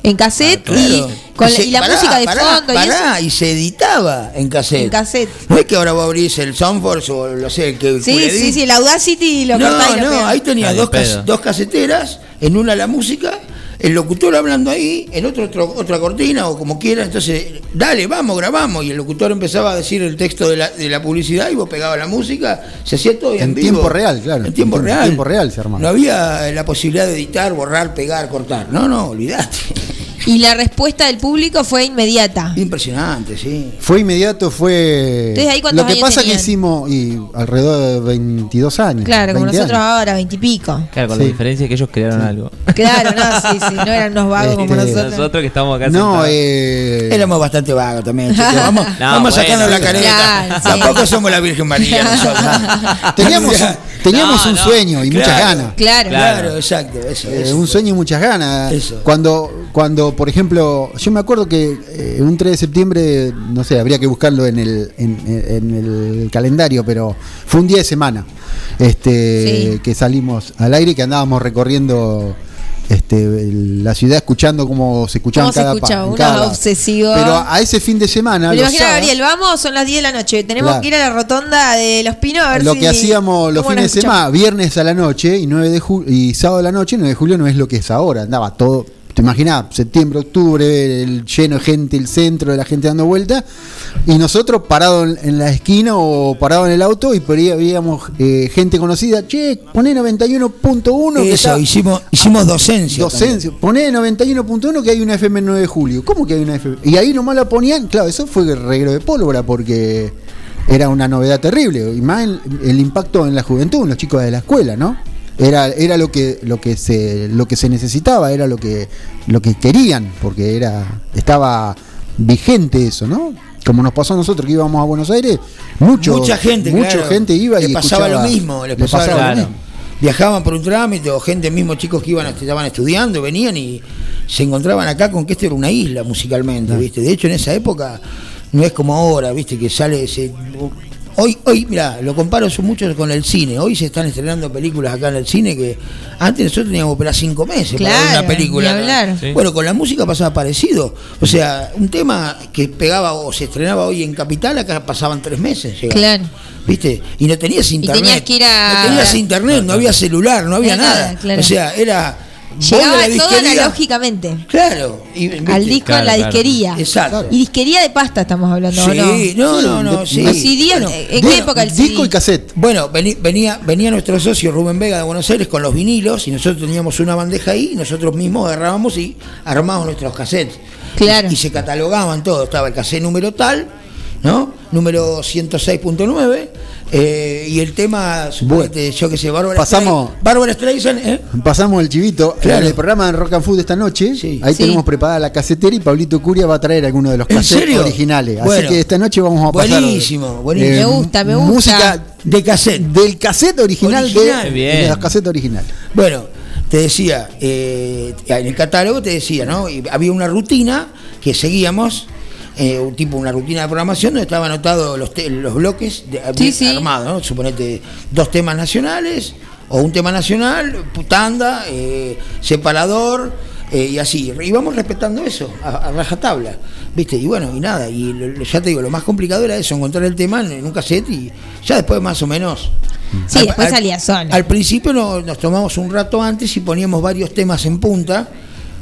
En cassette Claro. y, con la- se- y la pará, música de pará, fondo. y pará, eso. y, se editaba en cassette. En cassette. No es que ahora vos abrís el Soundforce o lo sé, el que Sí, sí, sí, el Audacity lo No, cortás y lo no, pegás. ahí tenías Ay, dos, cas- pedo. dos caseteras, en una la música, el locutor hablando ahí, en otro, otro- otra cortina o como quiera, entonces, dale, vamos, grabamos, y el locutor empezaba a decir el texto de la, de la publicidad y vos pegabas la música, se hacía todo en, En vivo. tiempo real, claro. En tiempo En real. tiempo real se armaba. No había la posibilidad de editar, borrar, pegar, cortar. No, no, olvidate. Y la respuesta del público fue inmediata. Impresionante, sí. Fue inmediato, fue. Entonces, ¿ahí cuántos Lo que años pasa tenían? que hicimos y alrededor de 22 años. Claro, como 20 nosotros años. ahora, veintipico. Claro, con Sí. la diferencia que ellos crearon algo. Claro, no, sí, sí, no eran unos vagos como Este, nosotros. Nosotros que estamos acá No, eh. Éramos bastante vagos también. Vamos, No, vamos bueno, sacando la careta. Claro. Tampoco somos la Virgen María nosotros. Teníamos, teníamos No, un no. sueño y muchas Claro. ganas. Claro. Claro, exacto. Eso, Eh, eso. un sueño y muchas ganas. Eso. Cuando, cuando, por ejemplo, yo me acuerdo que eh, un 3 de septiembre, no sé, habría que buscarlo en el, en, en el calendario, pero fue un día de semana este, Sí. que salimos al aire y que andábamos recorriendo este, la ciudad escuchando cómo se escuchaban ¿Cómo se cada escuchaba? en Unos cada lado. obsesivos. Pero a ese fin de semana, imagino, sábados, Gabriel, vamos, son las 10 de la noche. Tenemos Claro. que ir a la rotonda de Los Pinos a ver lo si- que hacíamos los fines de semana, viernes a la noche y 9 de y sábado a la noche, 9 de julio no es lo que es ahora, andaba todo, te imaginas, septiembre, octubre, el lleno de gente, el centro de la gente dando vuelta, y nosotros parados en, en la esquina o parados en el auto y por ahí veíamos eh, gente conocida, che, poné 91.1 que Eso, está- hicimos, hicimos docencia. Docencia, poné 91.1 que hay una FM el 9 de julio. ¿Cómo que hay una FM? Y ahí nomás la ponían, claro, eso fue el reguero de pólvora porque era una novedad terrible. Y más el, el impacto en la juventud, en los chicos de la escuela, ¿no? Era, era lo que lo que se lo que se necesitaba, era lo que lo que querían, porque era estaba vigente eso, ¿no? Como nos pasó a nosotros que íbamos a Buenos Aires, mucho, Mucha gente, mucha claro. gente iba y pasaba lo mismo, les le pasaba, pasaba lo lo mismo. mismo. Viajaban por un trámite o gente, mismo chicos que iban estaban estudiando, venían y se encontraban acá con que esto era una isla musicalmente, ¿viste? De hecho, en esa época no es como ahora, ¿viste? Que sale ese Hoy, hoy, mira, lo comparo eso mucho con el cine. Hoy se están estrenando películas acá en el cine que antes nosotros teníamos que esperar cinco meses para ver Claro, una película. ni hablar. Sí. Bueno, con la música pasaba parecido. O sea, un tema que pegaba o se estrenaba hoy en Capital, acá pasaban tres meses. llegaba. Claro. ¿Viste? Y no tenías internet. tenías que ir a- No tenías internet, no había celular, no había No había nada. nada, claro. O sea, era. Llegaba la todo analógicamente. Claro. Al disco en la Claro, claro. disquería. Exacto. Y disquería de pasta estamos hablando, ¿o Sí, no, no, no, de- sí. ¿O CD? Bueno, ¿En bueno, qué época el CD? Disco y cassette. Bueno, venía, venía nuestro socio Rubén Vega de Buenos Aires con los vinilos y nosotros teníamos una bandeja ahí y nosotros mismos agarrábamos y armábamos nuestros cassettes. Claro. Y, y se catalogaban todos. Estaba el cassette número tal, ¿no? Número 106.9 eh, y el tema, suponete, yo que sé, Bárbara Pasamos- Streisand- Bárbara Streisand, ¿eh? Pasamos el chivito. Claro. En el programa de Rock and Food esta noche, Sí. ahí Sí. tenemos preparada la casetera y Pablito Curia va a traer algunos de los ¿En cassettes originales. Así Bueno. que esta noche vamos a pasar. Buenísimo, buenísimo. Me gusta, me gusta. Música De cassette. del cassette original, Original. De, Bien. de los cassettes originales. Bueno, te decía, eh, en el catálogo te decía, ¿no? Y había una rutina que seguíamos, eh, un tipo, una rutina de programación donde estaban anotados los, los bloques de, Sí, bien sí. armados, ¿no? Suponete dos temas nacionales o un tema nacional, putanda, eh, separador. eh, y así, y vamos respetando eso, a, a rajatabla, ¿viste? Y bueno, y nada, y lo- ya te digo, lo más complicado era eso, encontrar el tema en, en un cassette y ya después más o menos Sí, después salía solo. Al principio no- nos tomamos un rato antes y poníamos varios temas en punta,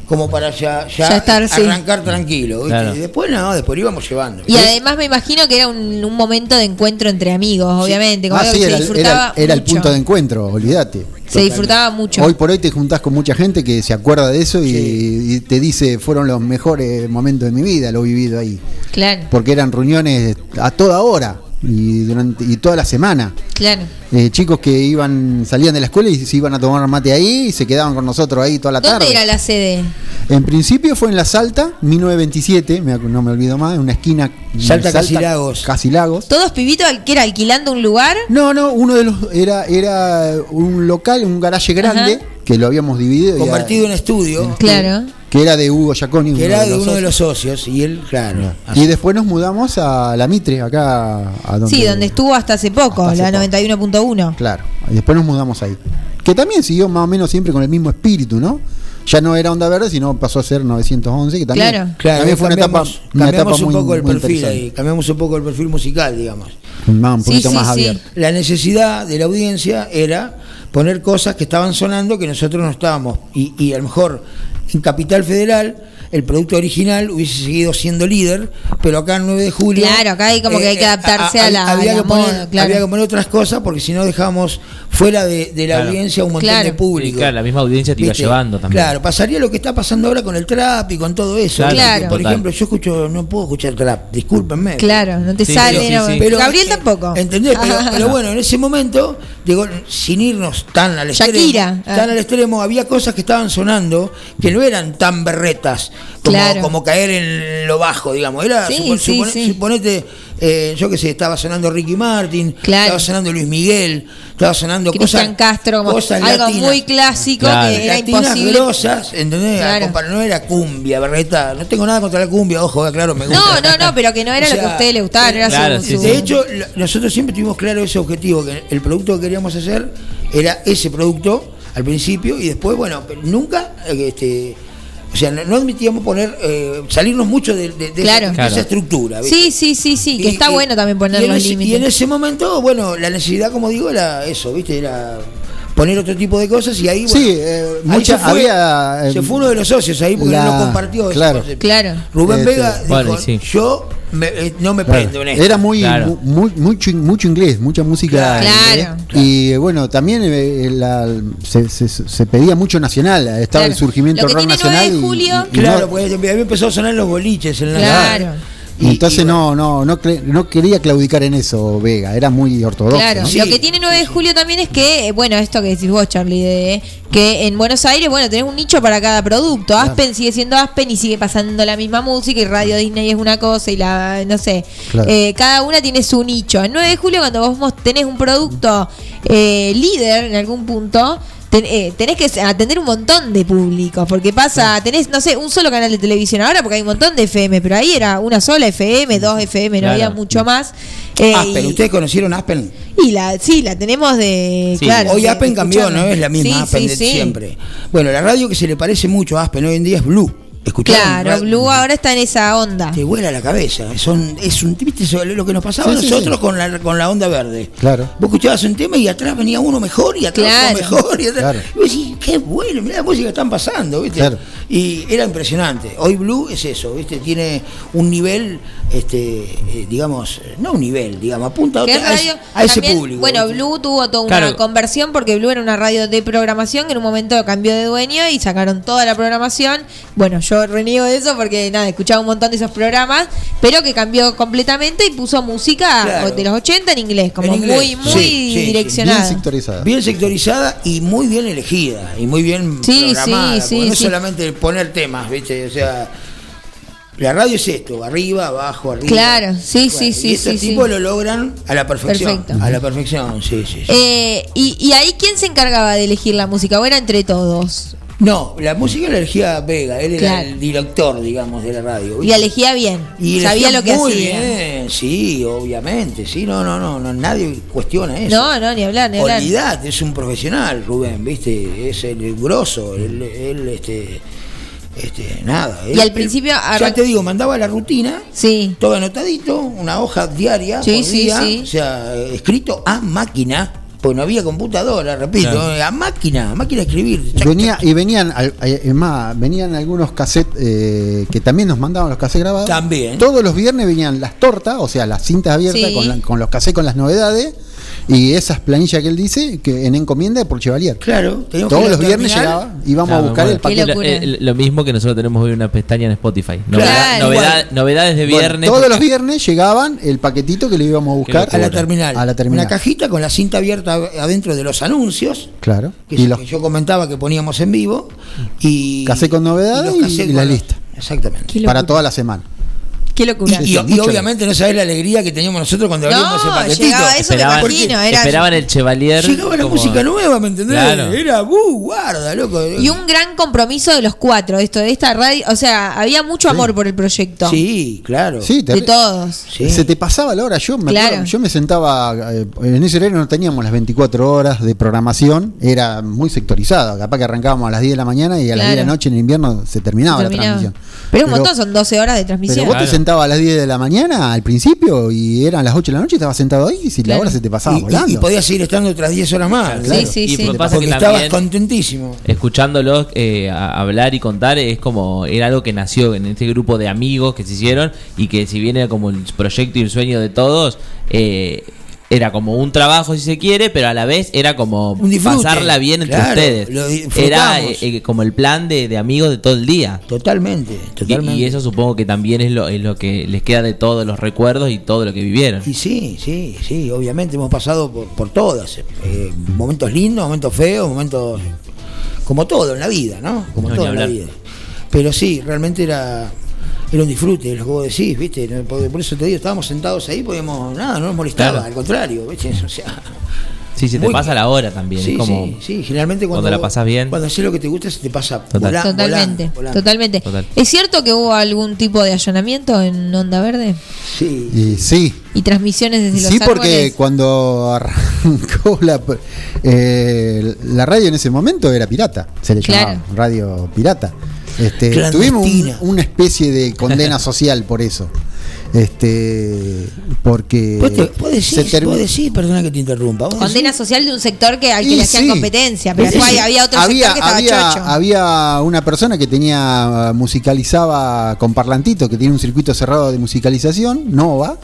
como para ya, ya, Ya estar, sí. arrancar tranquilo. ¿viste? Claro. Y después no, después íbamos llevando. Y además me imagino que era un, un momento de encuentro entre amigos, obviamente, como Ah, algo sí, que se era, disfrutaba era- era el mucho. punto de encuentro, olvídate. Se disfrutaba mucho. Hoy por hoy te juntás con mucha gente que se acuerda de eso y, y te dice fueron los mejores momentos de mi vida, lo he vivido ahí. Claro, Porque eran reuniones a toda hora y durante y toda la semana. claro. Eh, chicos que iban salían de la escuela y se iban a tomar mate ahí y se quedaban con nosotros ahí toda la ¿Dónde tarde. era la sede? En principio fue en La Salta, 1927, me ac- no me olvido más, en una esquina. Salta, Casi Lagos. Casi Lagos. ¿Todos pibitos al- que era alquilando un lugar? No, no, uno de los. Era, era un local, un garaje grande, que lo habíamos dividido. Convertido en estudio. Claro. Que era de Hugo Giaconi. Que uno era de uno socios. de los socios. Y él, claro. Y después nos mudamos a La Mitre, acá. A donde, Sí, donde estuvo hasta hace poco, Hasta hace la poco. 91.1. Claro, y después nos mudamos ahí. Que también siguió más o menos siempre con el mismo espíritu, ¿no? Ya no era Onda Verde, sino pasó a ser 911, que también, Claro. Claro, también fue una etapa, cambiamos, una cambiamos etapa un muy, poco el muy perfil ahí, cambiamos un poco el perfil musical, digamos. Más, un poquito más abierto. La necesidad de la audiencia era poner cosas que estaban sonando que nosotros no estábamos. Y, y a lo mejor en Capital Federal el producto original hubiese seguido siendo líder, pero acá en 9 de julio. Claro, acá hay como que hay que adaptarse a la- Había, a la que poner, claro. había que poner otras cosas porque si no dejábamos fuera de, de la Claro. audiencia un montón Claro. de público. Y claro, la misma audiencia te iba ¿Viste? llevando también. Claro, pasaría lo que está pasando ahora con el trap y con todo eso. Claro, Claro. Por total. ejemplo, yo escucho, no puedo escuchar trap, discúlpenme. Claro, no te Sí, sale. sí, no. sí, sí. Pero, Gabriel eh, tampoco. ¿Entendés? Pero, pero bueno, en ese momento, digo, sin irnos tan al extremo, Shakira. Ah. tan al extremo, había cosas que estaban sonando que no eran tan berretas como, Claro. como caer en lo bajo, digamos. Era, Sí, supo- sí, supone- sí. suponete, eh, yo qué sé, estaba sonando Ricky Martin, Claro. estaba sonando Luis Miguel, estaba sonando Cristian cosas, Castro, como cosas algo latinas. muy clásico Claro. que era Latinas imposible. grosas, ¿entendés? Claro. Compa- No era cumbia, berreta. No tengo nada contra la cumbia, ojo, eh, claro, me gusta. No, no, no, pero que no era O lo que a ustedes les gustaba, no era claro, su, sí, su- de hecho, nosotros siempre tuvimos claro ese objetivo, que el producto que queríamos hacer era ese producto al principio y después, bueno, nunca, eh, este, o sea, no, no admitíamos poner, eh, salirnos mucho de, de- de Claro. esa, de Claro. esa estructura. ¿viste? Sí, sí, sí, sí, que Y- está y- bueno también poner los ese- límites. Y en ese momento, bueno, la necesidad, como digo, era eso, ¿viste? Era poner otro tipo de cosas y ahí, bueno, Sí, eh, ahí mucha- se fue, había, eh, se fue uno de los socios ahí porque la- no compartió. claro. Claro. Rubén Este, Vega dijo, sí. yo me- eh, no me Claro. prendo en esto. Era muy, Claro. mu- muy mucho, mucho inglés, mucha música. Claro. en inglés. Claro. Y eh, bueno, también eh, la- se, se- se pedía mucho nacional. Estaba Claro. el surgimiento Lo que rock tiene 9 nacional. de y- julio- y, y Claro, no- pues había empezado a sonar los boliches en la Claro. Y entonces no, no, no, no quería claudicar en eso, Vega. Era muy ortodoxo. Claro, ¿no? Sí. lo que tiene 9 de julio también es que, eh, bueno, esto que decís vos, Charlie, de que en Buenos Aires, bueno, tenés un nicho para cada producto. Aspen sigue siendo Aspen y sigue pasando la misma música y Radio Disney es una cosa y la, no sé, Claro. eh, cada una tiene su nicho. En 9 de julio, cuando vos tenés un producto eh, líder en algún punto, ten- eh, tenés que atender un montón de públicos, porque pasa, tenés, no sé, un solo canal de televisión ahora, porque hay un montón de FM, pero ahí era una sola FM, dos FM, no Claro. había mucho más. Eh, Aspen, ¿ustedes conocieron Aspen? y la, sí, la tenemos de. Sí. Claro, Hoy Aspen cambió, escuchando. no es la misma Sí, Aspen sí, de siempre. Bueno, la radio que se le parece mucho a Aspen hoy en día es Blue. ¿Escucharon? Claro, Blue ahora está en esa onda. Te vuela la cabeza. Son, es un ¿viste eso? lo que nos pasaba Sí, a sí, nosotros sí. Con, la, con la onda verde. Claro. Vos escuchabas un tema y atrás venía uno mejor y atrás Claro. otro mejor. Y, atrás, Claro. y vos decís, qué bueno, mirá la música que están pasando, ¿viste? Claro. Y era impresionante. Hoy Blue es eso, ¿viste? Tiene un nivel, este, eh, digamos, no un nivel, digamos, apunta a, otra- radio, a ese- a ese también, público. Bueno, ¿viste? Blue tuvo toda una Claro. conversión porque Blue era una radio de programación que en un momento cambió de dueño y sacaron toda la programación. Bueno, yo reniego de eso porque nada, escuchaba un montón de esos programas, pero que cambió completamente y puso música Claro. de los 80 en inglés, como En inglés, muy, muy sí, sí, sí. direccionada. Bien sectorizada. Bien sectorizada y muy bien elegida y muy bien Sí, programada. sí, porque sí, no es sí. solamente poner temas, ¿viste? O sea, la radio es esto, arriba, abajo, arriba. Claro, sí, sí, y sí, estos sí, tipos sí. lo logran a la perfección. Perfecto. A la perfección, sí, sí. sí. Eh, y, y ahí, ¿quién se encargaba de elegir la música? ¿O era entre todos? No, la música la elegía Vega, él era Claro. el director, digamos, de la radio. Y ¿viste? la elegía bien. Y sabía elegía lo que muy hacía. bien, sí, obviamente, sí, no, no, no, no, nadie cuestiona eso. No, no, ni hablar, ni hablar. Olvidate, es un profesional, Rubén, ¿viste? Es el grosso, él, él, este, este, nada. Y él- al él- principio ya te digo, mandaba la rutina, Sí. todo anotadito, una hoja diaria, Sí, por sí, día, sí. o sea, escrito a máquina, pues no había computadora, repito, Claro. a máquina, a máquina de escribir. Venía, y venían, al- eh, es más, venían algunos cassettes eh, que también nos mandaban los cassettes grabados. También. Todos los viernes venían las tortas, o sea, las cintas abiertas Sí. con, la- con los cassettes con las novedades. Y esas planillas que él dice, que en encomienda por Chevalier. Claro, Todos los viernes llegaba, íbamos a buscar bueno. el paquete. Lo, eh, lo mismo que nosotros tenemos hoy una pestaña en Spotify. Novedad- Claro. novedad- Igual. novedades de Bueno, viernes. todos los viernes llegaban el paquetito que le íbamos a buscar a la terminal. A la terminal. Una cajita con la cinta abierta adentro de los anuncios. Claro. Que, Y es- los que yo comentaba que poníamos en vivo. Y, casé con novedades y y, la lista. Exactamente. Para toda la semana. Qué locura. Y, y- y obviamente no sabés la alegría que teníamos nosotros cuando No, abrimos ese paquetito. llegaba eso, me esperaban, imagino, era- esperaban el Chevalier. Llegaba la como- música nueva, ¿me entendés? Claro. Era, uh, guarda, loco. Y un gran compromiso de los cuatro, esto de esta radio, o sea, había mucho amor por el proyecto. Sí, claro. Sí, De todos. Se te pasaba la hora. Yo me, Claro. acuerdo, yo me sentaba. eh, en ese horario no teníamos las 24 horas de programación. Era muy sectorizado. Capaz que arrancábamos a las 10 de la mañana y a las Claro. 10 de la noche en invierno se terminaba, Terminaba. la transmisión. Pero un montón, son 12 horas de Pero transmisión. vos te sentabas a las 10 de la mañana al principio y eran las 8 de la noche y estabas sentado ahí y si Claro. la hora se te pasaba Y- volando. Y, podías seguir estando otras 10 horas más. Claro. claro. Sí, sí, Y sí. pasa Porque que estabas contentísimo. escuchándolos eh, hablar y contar es como era algo que nació en este grupo de amigos que se hicieron y que si bien era como el proyecto y el sueño de todos eh, era como un trabajo si se quiere pero a la vez era como disfrute, pasarla bien entre claro, ustedes era eh, eh, como el plan de, de amigos de todo el día Totalmente, y, totalmente. y eso supongo que también es lo, es lo que les queda de todos los recuerdos y todo lo que vivieron Y sí, sí, sí, obviamente hemos pasado por, por todas. eh, momentos lindos, momentos feos, momentos como todo en la vida, ¿no? Como No, todo en la vida. Pero sí, realmente era, era un disfrute, lo que vos decís, ¿viste? Por, por eso te digo, estábamos sentados ahí, podíamos, nada, no nos molestaba, Claro. al contrario, ¿viste? O sea, sí se te Muy- pasa la hora también sí, es como sí, sí, generalmente cuando, cuando la pasás bien Cuando haces lo que te gusta, se te pasa Total. Totalmente, totalmente. Total. ¿Es cierto que hubo algún tipo de allanamiento en Onda Verde? Sí. Y sí, ¿Y transmisiones desde Sí, los porque árboles? cuando arrancó la, eh, la radio en ese momento era pirata, se le Claro. llamaba radio pirata. Este, tuvimos un- una especie de condena social por eso. Este, porque Vos, te- vos decís, se termi- vos decís, perdona que te interrumpa. Condena social de un sector que al que Y le hacían sí. competencia, pero Sí, después había otro había, sector que estaba había, chocho. había una persona que tenía musicalizaba con parlantito, que tiene un circuito cerrado de musicalización, Nova,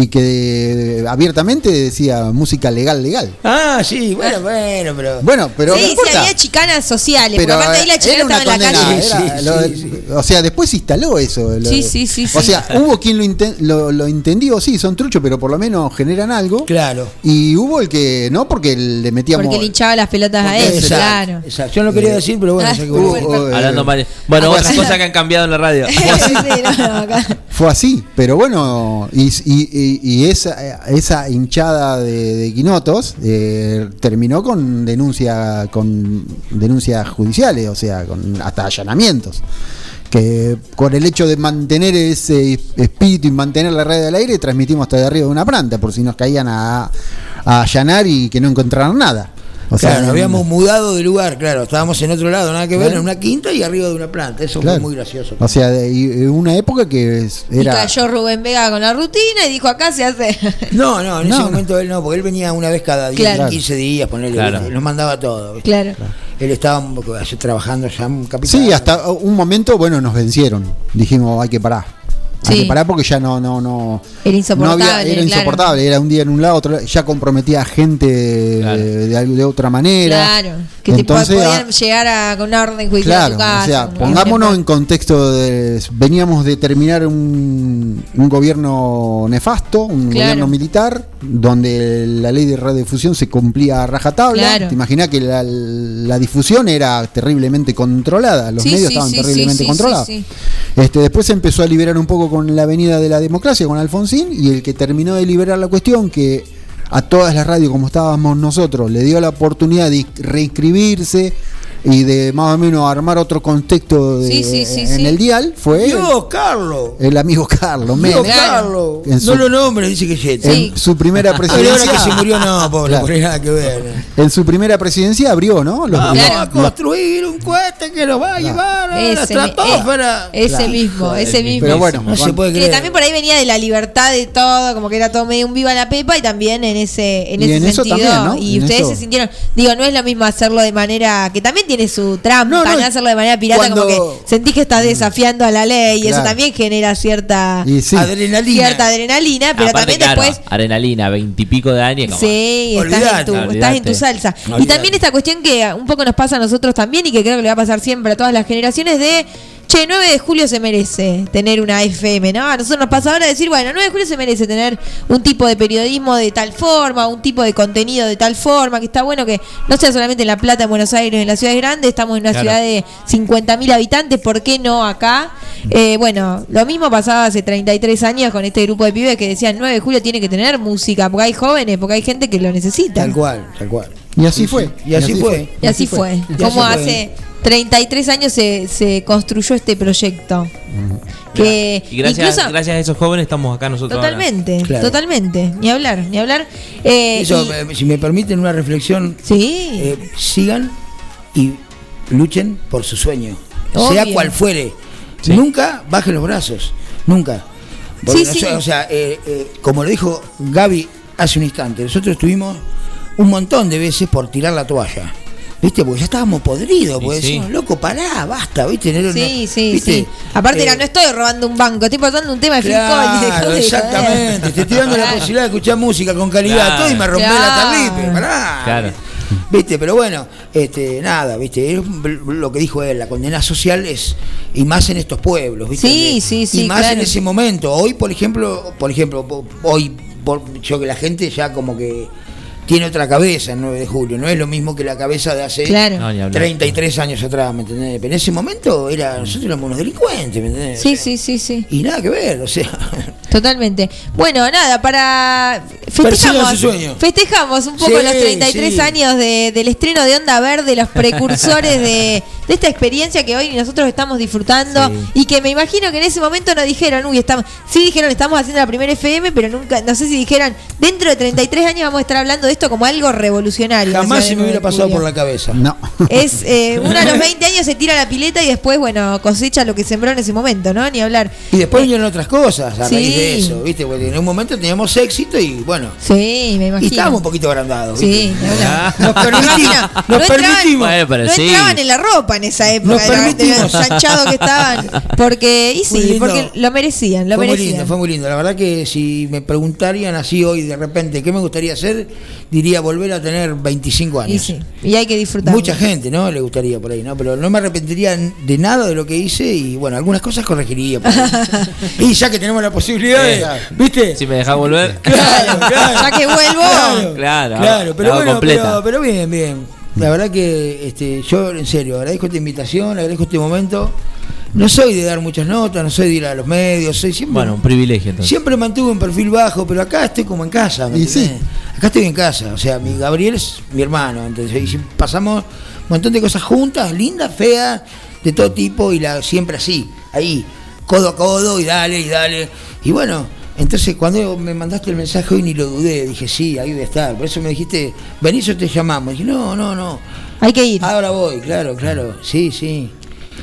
y que abiertamente decía música legal, legal. Ah, sí, bueno, bueno, pero. Bueno, pero no sí, sí, había chicanas sociales, Pero porque aparte ahí la eh, chicana estaba en la calle. era Sí, lo- sí, O sea, después se instaló eso. lo- Sí, sí, sí, O sí. sea, hubo quien lo, inten- lo, lo entendió, sí, son truchos, pero por lo menos generan algo. Claro. Y hubo el que no, porque le metíamos. Porque le hinchaba las pelotas a él, Exacto, claro. exacto. Yo no quería decir, pero bueno, Ah, ya que hubo- bueno. hubo, eh, hablando mal bueno otras así. cosas que han cambiado en la radio Sí, no, no, acá. Fue así, pero bueno, y, y- y- y esa, esa hinchada de, quinotos eh, terminó con denuncia con denuncias judiciales, o sea, con hasta allanamientos. Que con el hecho de mantener ese espíritu y mantener la red al aire, transmitimos hasta de arriba de una planta, por si nos caían a, allanar y que no encontraran nada. O sea, claro, nos no- habíamos mudado de lugar, claro, estábamos en otro lado, nada que ver, en una quinta y arriba de una planta. Eso Claro. fue muy gracioso. O sea, de, y- una época que es- Y era. cayó Rubén Vega con la rutina y dijo, acá se hace. No, no, en No, ese no. momento él no, porque él venía una vez cada 10, Claro. 15 días, ponerle, Claro. nos mandaba todo. ¿viste? Claro. Él estaba trabajando ya un capitán. Sí, hasta un momento, bueno, nos vencieron. Dijimos, hay que parar. Hay Sí. que parar porque ya no, no, no. Era no insoportable. había- era claro. insoportable. Era un día en un lado, otro ya comprometía a gente Claro. de, de, algo- de otra manera. Claro. Que te Entonces, podían ah, llegar a, con una orden judicial Claro, a tu casa. o sea, pongámonos en contexto de veníamos de terminar un, un gobierno nefasto, un Claro. gobierno militar, donde la ley de radiodifusión se cumplía a rajatabla. Claro. Te imaginas que la, la difusión era terriblemente controlada, los Sí, medios sí, estaban sí, terriblemente sí, sí, controlados. sí, Este, después se empezó a liberar un poco con la Avenida de la Democracia, con Alfonsín, y el que terminó de liberar la cuestión, que a todas las radios como estábamos nosotros, le dio la oportunidad de reinscribirse y de más o menos armar otro contexto de- Sí, sí, sí, en sí. el dial, fue el, Dios, Carlos. el amigo Carlos Dios, Menem. Carlos. En su- No lo nombres, dice que Jet. En su primera Pero ahora presidencia, que se murió, no, pobre, Claro. porque nada que ver. en su primera presidencia abrió, ¿no? Los- Vamos Claro. a construir un cohete que nos va a llevar a la Ese, mi- estratosfera. eh, ese Claro. mismo, ese mismo. Pero bueno, No se puede Que creer. también por ahí venía de la libertad de todo, como que era todo medio un viva la pepa y también en ese, en Y ese en eso sentido. también, ¿no? Y En ustedes eso. se sintieron, digo, no es lo mismo hacerlo de manera que también tiene su trampa, No, no, no, hacerlo de manera pirata, cuando- como que sentís que estás desafiando a la ley, y eso también genera cierta Y sí. Adrenalina. cierta adrenalina, pero Aparte, también claro, después adrenalina, veintipico de años. como- Sí, estás en, Olvidate. tu, estás en tu salsa. Y también esta cuestión que un poco nos pasa a nosotros también y que creo que le va a pasar siempre a todas las generaciones de, che, 9 de julio se merece tener una FM, ¿no? A nosotros nos pasa ahora decir, bueno, 9 de julio se merece tener un tipo de periodismo de tal forma, un tipo de contenido de tal forma, que está bueno que no sea solamente en La Plata, en Buenos Aires, en las ciudades grandes, estamos en una Claro. ciudad de 50.000 habitantes, ¿por qué no acá? Eh, bueno, lo mismo pasaba hace 33 años con este grupo de pibes que decían 9 de julio tiene que tener música, porque hay jóvenes, porque hay gente que lo necesita. Tal cual, tal cual. Y así fue. Y así fue. Y así fue. Como hace 33 años se, se construyó este proyecto. Que Y gracias, incluso gracias a esos jóvenes estamos acá nosotros. totalmente, Claro. totalmente, ni hablar, ni hablar. Eh, Eso, y- eh, si me permiten una reflexión, sí, eh, sigan y luchen por su sueño, Obvio. sea cual fuere. Sí. Nunca bajen los brazos, nunca. Porque Sí, no O sea, eh, eh, como lo dijo Gaby hace un instante, nosotros estuvimos un montón de veces por tirar la toalla. ¿Viste? Porque ya estábamos podridos, porque sí. decimos, loco, pará, basta, ¿viste? No- no- sí, sí, ¿viste? sí. Aparte Eh, era, no estoy robando un banco, estoy pasando un tema de Phil Collins. dejá Claro, exactamente. Te estoy dando la posibilidad de escuchar música con calidad Claro. todo y me rompé la Claro. tarlipe. Pará. Claro. Viste, pero bueno, este, nada, viste, es lo que dijo él, la condena social es, y más en estos pueblos, viste. Sí, De- sí, sí, Y más claro. en ese momento. Hoy, por ejemplo, por ejemplo, hoy, por, yo que la gente ya como que tiene otra cabeza el 9 de julio, no es lo mismo que la cabeza de hace Claro. No, hablar. 33 años atrás, ¿me entendés? Pero en ese momento era, nosotros éramos unos delincuentes, ¿me entendés? Sí, sí, sí, sí. Y nada que ver, o sea. Totalmente. Bueno, nada, para festejamos, su sueño. festejamos un poco Sí, los 33 sí. años de- del estreno de Onda Verde, los precursores de, de esta experiencia que hoy nosotros estamos disfrutando Sí. y que me imagino que en ese momento no dijeron, uy, estamos, sí dijeron, estamos haciendo la primera FM, pero nunca, no sé si dijeran, dentro de 33 años vamos a estar hablando de esto como algo revolucionario. Jamás se me hubiera 9 de pasado julio. por la cabeza. No. Es eh, uno a los 20 años se tira la pileta y después, bueno, cosecha lo que sembró en ese momento, ¿no? Ni hablar. Y después vinieron otras cosas a Sí. raíz de eso, ¿viste? Porque en un momento teníamos éxito y bueno. Sí, me Y imagino. estábamos un poquito agrandados. Sí, hablar. Nos permitimos. Nos no entraban- permitimos. Bueno, pero no sí. entraban en la ropa en esa época, Nos de, de permitimos. ensanchado que estaban. Porque, y sí, porque lo merecían, lo fue muy lindo, fue muy lindo. La verdad que si me preguntarían así hoy de repente qué me gustaría hacer, diría volver a tener 25 años. y sí, y hay que disfrutar. Mucha gente, ¿no? Le gustaría por ahí, ¿no? Pero no me arrepentiría de nada de lo que hice y bueno, algunas cosas corregiría. por ahí. y ya que tenemos la posibilidad de, ¿viste? Si me dejas volver. Claro, claro. Ya que vuelvo. Claro, Claro, claro, pero bueno, pero, pero bien, bien. La verdad que este, yo en serio agradezco esta invitación, agradezco este momento. No soy de dar muchas notas, no soy de ir a los medios, soy siempre Bueno, un privilegio entonces. Siempre mantuve un perfil bajo, pero acá estoy como en casa. ¿me Y sí. Acá estoy en casa. O sea, mi Gabriel es mi hermano. Entonces, y si- pasamos un montón de cosas juntas, lindas, feas, de todo tipo, y la siempre así, ahí, codo a codo, y dale, y dale. Y bueno, entonces cuando me mandaste el mensaje hoy ni lo dudé, dije, sí, ahí voy a estar. Por eso me dijiste, venís o te llamamos. dije, no, no, no. Hay que ir. Ahora voy, claro, claro. Sí, sí.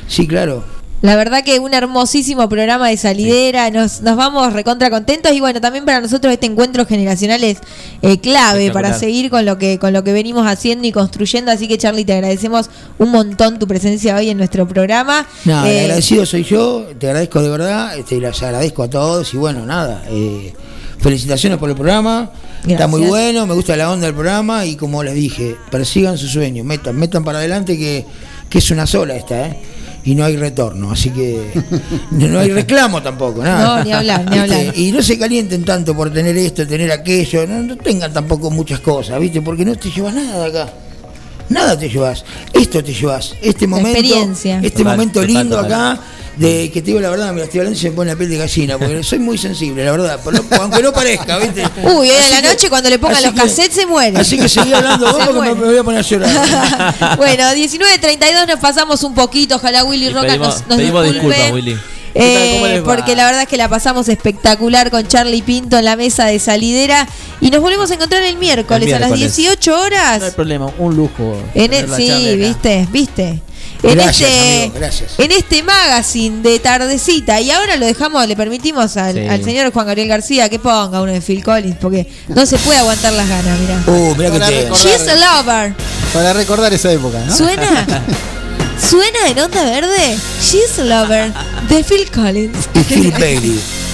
Sí, claro. La verdad que un hermosísimo programa de salidera, nos, nos vamos recontra contentos y bueno, también para nosotros este encuentro generacional es eh, clave para seguir con lo que con lo que venimos haciendo y construyendo, así que Charlie te agradecemos un montón tu presencia hoy en nuestro programa. No, Eh, agradecido soy yo, te agradezco de verdad, este, les agradezco a todos y bueno, nada, eh, felicitaciones por el programa, está muy bueno, me gusta la onda del programa y como les dije, persigan sus sueños, metan, metan para adelante que, que es una sola esta, ¿eh? Y no hay retorno, así que no hay reclamo tampoco, nada. No, ni hablar, ni ¿Viste? hablar. Y no se calienten tanto por tener esto, tener aquello, no, no tengan tampoco muchas cosas, ¿viste? Porque no te llevas nada de acá. Nada te llevas, esto te llevas, este momento, experiencia. este Total, momento total, lindo total. acá, de que te digo la verdad, mira, estoy hablando y se me pone la piel de gallina, porque soy muy sensible, la verdad, por lo- aunque no parezca, ¿viste? Uy, hoy a la que- noche cuando le pongan los que- cassettes se muere. Así que seguí hablando vos Se porque me, me voy a poner a llorar. bueno, 19.32 nos pasamos un poquito, ojalá Willy Y Roca pedimos- nos, nos pedimos disculpe. disculpas, Willy. Eh, porque la verdad es que la pasamos espectacular con Charlie Pinto en la mesa de salidera y nos volvemos a encontrar el miércoles, El a las miércoles. 18 horas. No hay problema, un lujo. En tener el- la sí, viste, viste. En Gracias, este amigo, gracias. en este magazine de tardecita y ahora lo dejamos, le permitimos al, Sí. al señor Juan Gabriel García que ponga uno de Phil Collins porque no se puede aguantar las ganas, mira. Uh, mira que Para te. recordar. She's a lover. Para recordar esa época, ¿no? ¿Suena? ¿Suena en onda verde? She's a lover de Phil Collins. Y Phil Bailey.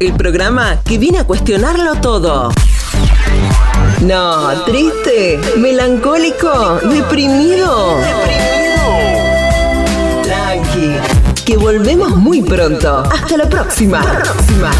el programa que viene a cuestionarlo todo. No, triste, melancólico, deprimido. Tranqui, que volvemos muy pronto. Hasta la próxima. próxima.